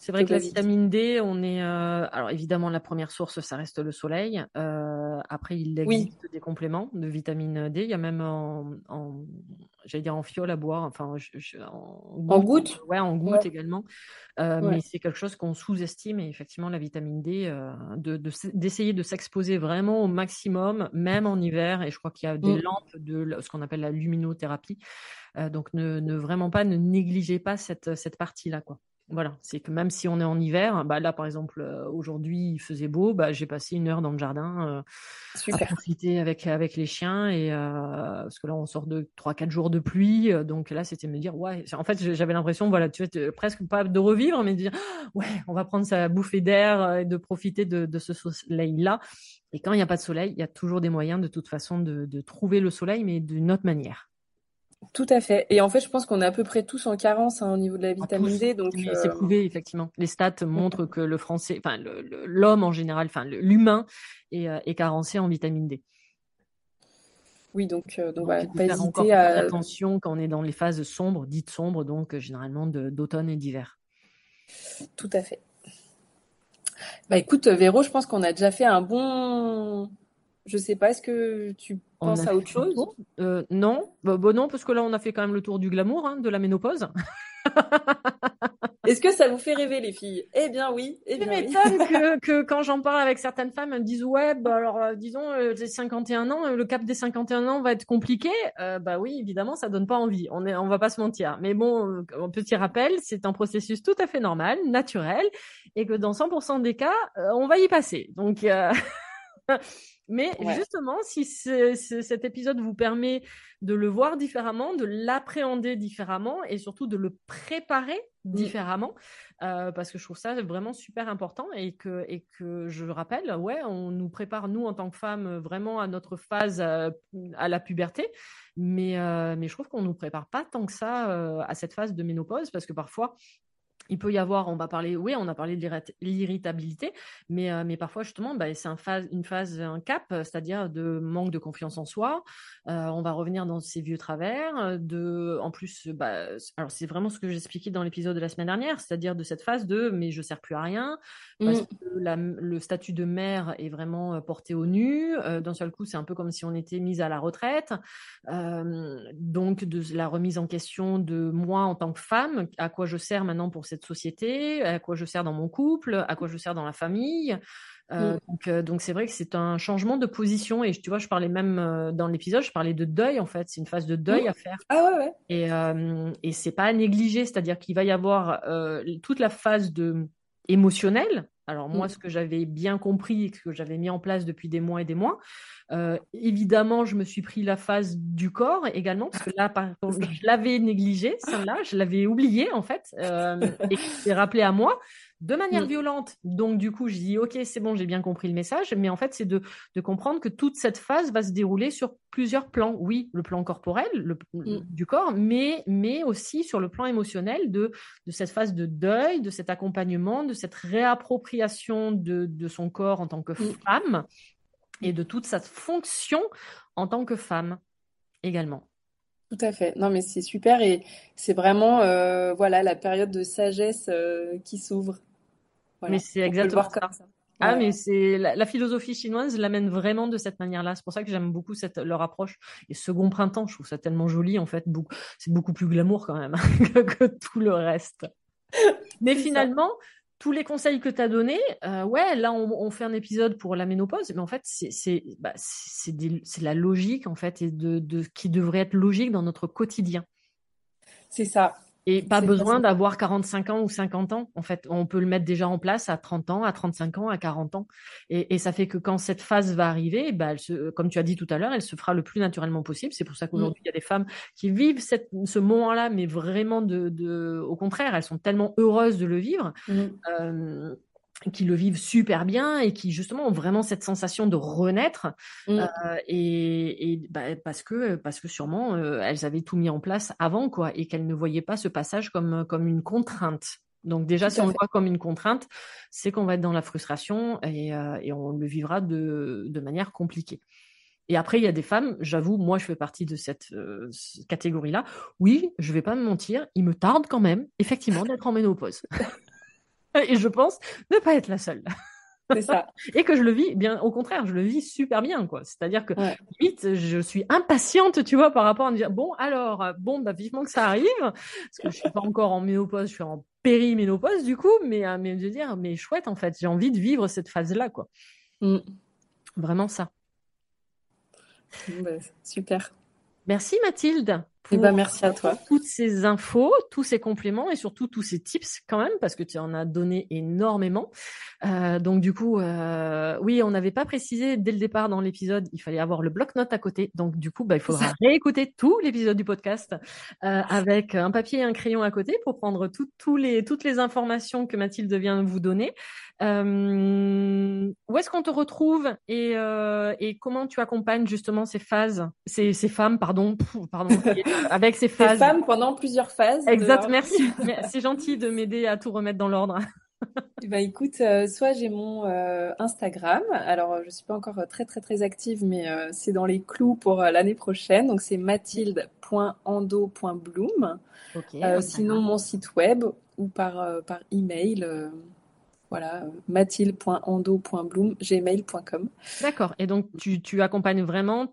Speaker 1: c'est vrai que la vitamine D, on est. Euh, alors évidemment, la première source, ça reste le soleil. Euh, après, il existe des compléments de vitamine D. Il y a même en, j'allais dire en fiole à boire, enfin
Speaker 2: en, goutte.
Speaker 1: Ouais, en goutte également. Euh, mais c'est quelque chose qu'on sous-estime et effectivement la vitamine D, d'essayer de, s'exposer vraiment au maximum, même en hiver. Et je crois qu'il y a des mm. lampes de ce qu'on appelle la luminothérapie. donc ne, ne, vraiment pas, ne négligez pas cette, cette partie-là, quoi. Voilà, c'est que même si on est en hiver, bah là par exemple euh, aujourd'hui il faisait beau, bah j'ai passé une heure dans le jardin euh, à profiter avec avec les chiens et euh, parce que là on sort de trois quatre jours de pluie, donc là c'était me dire ouais, en fait j'avais l'impression voilà tu vois presque pas de revivre mais de dire ouais on va prendre sa bouffée d'air et de profiter de, de ce soleil là et quand il n'y a pas de soleil il y a toujours des moyens de toute façon de, de trouver le soleil mais d'une autre manière.
Speaker 2: Tout à fait. Et en fait, je pense qu'on est à peu près tous en carence hein, au niveau de la vitamine D. Donc,
Speaker 1: c'est euh, prouvé effectivement. Les stats montrent que le français, enfin l'homme en général, enfin l'humain est, euh, est, carencé en vitamine D.
Speaker 2: Oui, donc, euh, donc, pas hésiter à
Speaker 1: attention quand on est dans les phases sombres, dites sombres, donc généralement d'automne et d'hiver.
Speaker 2: Tout à fait. Bah écoute, Véro, je pense qu'on a déjà fait un bon je sais pas, est-ce que tu penses à autre chose?
Speaker 1: euh, Non, bah, bah, non, parce que là on a fait quand même le tour du glamour, hein, de la ménopause.
Speaker 2: Est-ce que ça vous fait rêver les filles? Eh bien oui. Eh bien,
Speaker 1: oui. que, que, quand j'en parle avec certaines femmes, elles me disent ouais, bah, alors euh, disons euh, j'ai 51 ans, le cap des 51 ans va être compliqué. bah oui, évidemment, ça donne pas envie. On est, on va pas se mentir. Mais bon, petit rappel, c'est un processus tout à fait normal, naturel, et que dans 100% des cas, on va y passer. Donc Mais justement, si cet épisode vous permet de le voir différemment, de l'appréhender différemment et surtout de le préparer mmh. différemment, euh, parce que je trouve ça vraiment super important et que, et que je rappelle, ouais, on nous prépare, nous, en tant que femmes, vraiment à notre phase euh, à, la puberté, mais, euh, mais je trouve qu'on ne nous prépare pas tant que ça à cette phase de ménopause parce que parfois, il peut y avoir, on va parler, oui, on a parlé de l'irritabilité, mais, euh, mais parfois justement, bah, c'est un phase, une phase, un cap, c'est-à-dire de manque de confiance en soi. Euh, on va revenir dans ces vieux travers. De, en plus, bah, alors c'est vraiment ce que j'expliquais dans l'épisode de la semaine dernière, c'est-à-dire de cette phase de mais je sers plus à rien parce mmh. que le statut de mère est vraiment euh, porté au nu. D'un seul coup, c'est un peu comme si on était mise à la retraite. donc de la remise en question de moi en tant que femme, à quoi je sers maintenant pour cette société, à quoi je sers dans mon couple, à quoi je sers dans la famille. Euh, mm. euh, Donc c'est vrai que c'est un changement de position et tu vois, je parlais même euh, dans l'épisode, je parlais de deuil en fait. C'est une phase de deuil mm. à faire.
Speaker 2: Ah ouais ouais.
Speaker 1: Et et c'est pas à négliger, c'est-à-dire qu'il va y avoir toute la phase de émotionnelle. Alors moi, mm. ce que j'avais bien compris et ce que j'avais mis en place depuis des mois et des mois, euh, évidemment, je me suis pris la phase du corps également, parce que là, par contre, je l'avais négligé, celle-là, je l'avais oublié en fait, euh, et c'est rappelé à moi de manière mm. violente. Donc du coup, je dis ok, c'est bon, j'ai bien compris le message, mais en fait, c'est de, de, comprendre que toute cette phase va se dérouler sur plusieurs plans. Oui, le plan corporel, le, mm. du corps, mais mais aussi sur le plan émotionnel de de cette phase de deuil, de cet accompagnement, de cette réappropriation de de son corps en tant que mm. femme et de toute sa fonction en tant que femme également.
Speaker 2: Tout à fait. Non, mais c'est super et c'est vraiment euh, voilà la période de sagesse euh, qui s'ouvre.
Speaker 1: Mais c'est exactement ça. Ah, mais c'est la, philosophie chinoise l'amène vraiment de cette manière-là. C'est pour ça que j'aime beaucoup cette leur approche. Et second printemps, je trouve ça tellement joli en fait. C'est beaucoup plus glamour quand même que, tout le reste. Mais finalement, tous les conseils que tu as donnés, euh, ouais, là on, fait un épisode pour la ménopause, mais en fait c'est bah, la logique en fait et de, de qui devrait être logique dans notre quotidien.
Speaker 2: C'est ça.
Speaker 1: Et pas besoin d'avoir 45 ans ou 50 ans. En fait, on peut le mettre déjà en place à 30 ans, à 35 ans, à 40 ans. Et, et ça fait que quand cette phase va arriver, bah, elle se, comme tu as dit tout à l'heure, elle se fera le plus naturellement possible. C'est pour ça qu'aujourd'hui, mm. il y a des femmes qui vivent cette, ce moment-là, mais vraiment de, de, au contraire, elles sont tellement heureuses de le vivre. Mm. Euh, qui le vivent super bien et qui justement ont vraiment cette sensation de renaître mmh. euh, et, et bah, parce que parce que sûrement euh, elles avaient tout mis en place avant quoi et qu'elles ne voyaient pas ce passage comme comme une contrainte. Donc déjà si on le voit comme une contrainte, c'est qu'on va être dans la frustration et, euh, et on le vivra de de manière compliquée. Et après, il y a des femmes, j'avoue, moi, je fais partie de cette euh, catégorie-là. Oui, je vais pas me mentir, il me tarde quand même, effectivement, d'être en ménopause. et je pense ne pas être la seule.
Speaker 2: C'est ça.
Speaker 1: et que je le vis bien, au contraire, je le vis super bien, quoi. C'est-à-dire que vite, je suis impatiente, tu vois, par rapport à me dire bon, alors, bon, bah vivement que ça arrive, parce que je suis pas encore en ménopause, je suis en périménopause du coup, mais euh, mais de dire mais chouette en fait, j'ai envie de vivre cette phase-là, quoi. Mm. Vraiment ça.
Speaker 2: Bah, super.
Speaker 1: Merci Mathilde.
Speaker 2: Eh ben, merci à toi.
Speaker 1: Toutes ces infos, tous ces compléments et surtout tous ces tips quand même, parce que tu en as donné énormément. Euh, donc du coup, euh, oui, on n'avait pas précisé dès le départ dans l'épisode, il fallait avoir le bloc-notes à côté. Donc du coup, bah, il faudra réécouter tout l'épisode du podcast euh, avec un papier et un crayon à côté pour prendre les, toutes les informations que Mathilde vient de vous donner. Euh, où est-ce qu'on te retrouve et, euh, et comment tu accompagnes justement ces phases, ces, ces femmes, pardon, pardon, avec ces phases.
Speaker 2: Femmes pendant plusieurs phases.
Speaker 1: Exact, merci. C'est gentil de m'aider à tout remettre dans l'ordre.
Speaker 2: Bah écoute, euh, soit j'ai mon euh, Instagram, alors je suis pas encore très très très active, mais euh, c'est dans les clous pour l'année prochaine, donc c'est mathilde.ando.bloom. Okay, sinon mon site web ou par par email voilà, mathilde.ando.bloom, gmail.com.
Speaker 1: D'accord. Et donc, tu, tu, accompagnes vraiment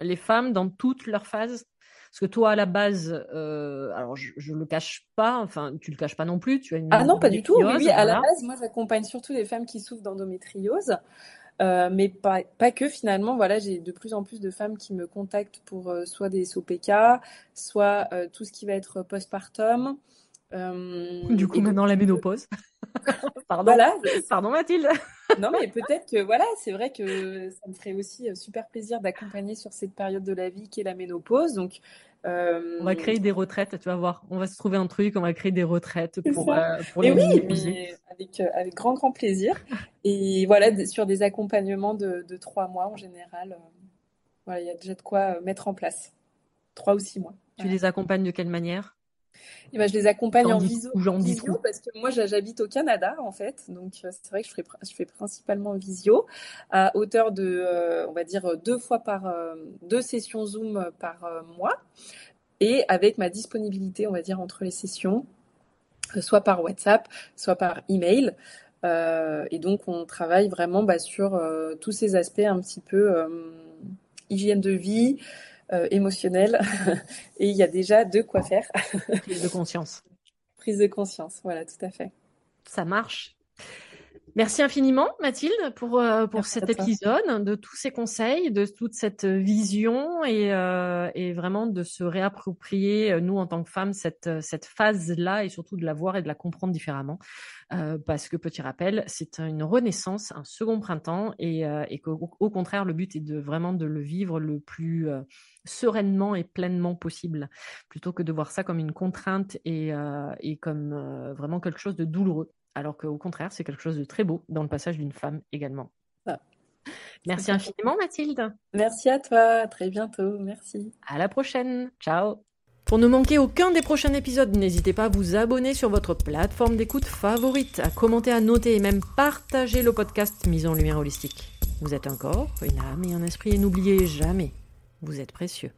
Speaker 1: les femmes dans toutes leurs phases Parce que toi, à la base, euh, alors je ne le cache pas, enfin, tu le caches pas non plus. Tu as une
Speaker 2: ah non, pas du tout. Oui, à la base, moi, j'accompagne surtout les femmes qui souffrent d'endométriose. Euh, mais pas, pas que finalement, voilà, j'ai de plus en plus de femmes qui me contactent pour euh, soit des SOPK, soit tout ce qui va être postpartum.
Speaker 1: du coup, maintenant la ménopause. Pardon. Pardon Mathilde.
Speaker 2: Non, mais peut-être que voilà, c'est vrai que ça me ferait aussi euh, super plaisir d'accompagner sur cette période de la vie qui est la ménopause. Donc,
Speaker 1: euh... on va créer des retraites, tu vas voir. On va se trouver un truc, on va créer des retraites pour,
Speaker 2: euh, pour Et oui, avec, avec grand, grand plaisir. Et voilà, sur des accompagnements de, de trois mois en général. voilà, il y a déjà de quoi mettre en place. Trois ou six mois.
Speaker 1: Tu les accompagnes de quelle manière?
Speaker 2: Et ben, je les accompagne en visio, visio parce que moi j'habite au Canada en fait, donc euh, c'est vrai que je fais, je fais principalement visio à hauteur de, euh, on va dire deux fois par euh, deux sessions Zoom par mois et avec ma disponibilité, on va dire entre les sessions, soit par WhatsApp, soit par email. et donc on travaille vraiment bah, sur tous ces aspects un petit peu hygiène de vie, euh, émotionnel et il y a déjà de quoi faire.
Speaker 1: Prise de conscience.
Speaker 2: Prise de conscience, voilà, tout à fait.
Speaker 1: Ça marche. Merci infiniment, Mathilde, pour, euh, pour cet épisode, de tous ces conseils, de toute cette vision et, euh, et vraiment de se réapproprier, euh, nous, en tant que femmes, cette, cette phase-là et surtout de la voir et de la comprendre différemment. Euh, parce que, petit rappel, c'est une renaissance, un second printemps et, euh, et qu'au au contraire, le but est de vraiment de le vivre le plus sereinement et pleinement possible, plutôt que de voir ça comme une contrainte et, et comme vraiment quelque chose de douloureux alors qu'au contraire, c'est quelque chose de très beau dans le passage d'une femme également. Ah. Merci infiniment, Mathilde.
Speaker 2: Merci à toi. À très bientôt. Merci.
Speaker 1: À la prochaine. Ciao. Pour ne manquer aucun des prochains épisodes, n'hésitez pas à vous abonner sur votre plateforme d'écoute favorite, à commenter, à noter et même partager le podcast Mise en Lumière Holistique. Vous êtes un corps, une âme et un esprit et n'oubliez jamais, vous êtes précieux.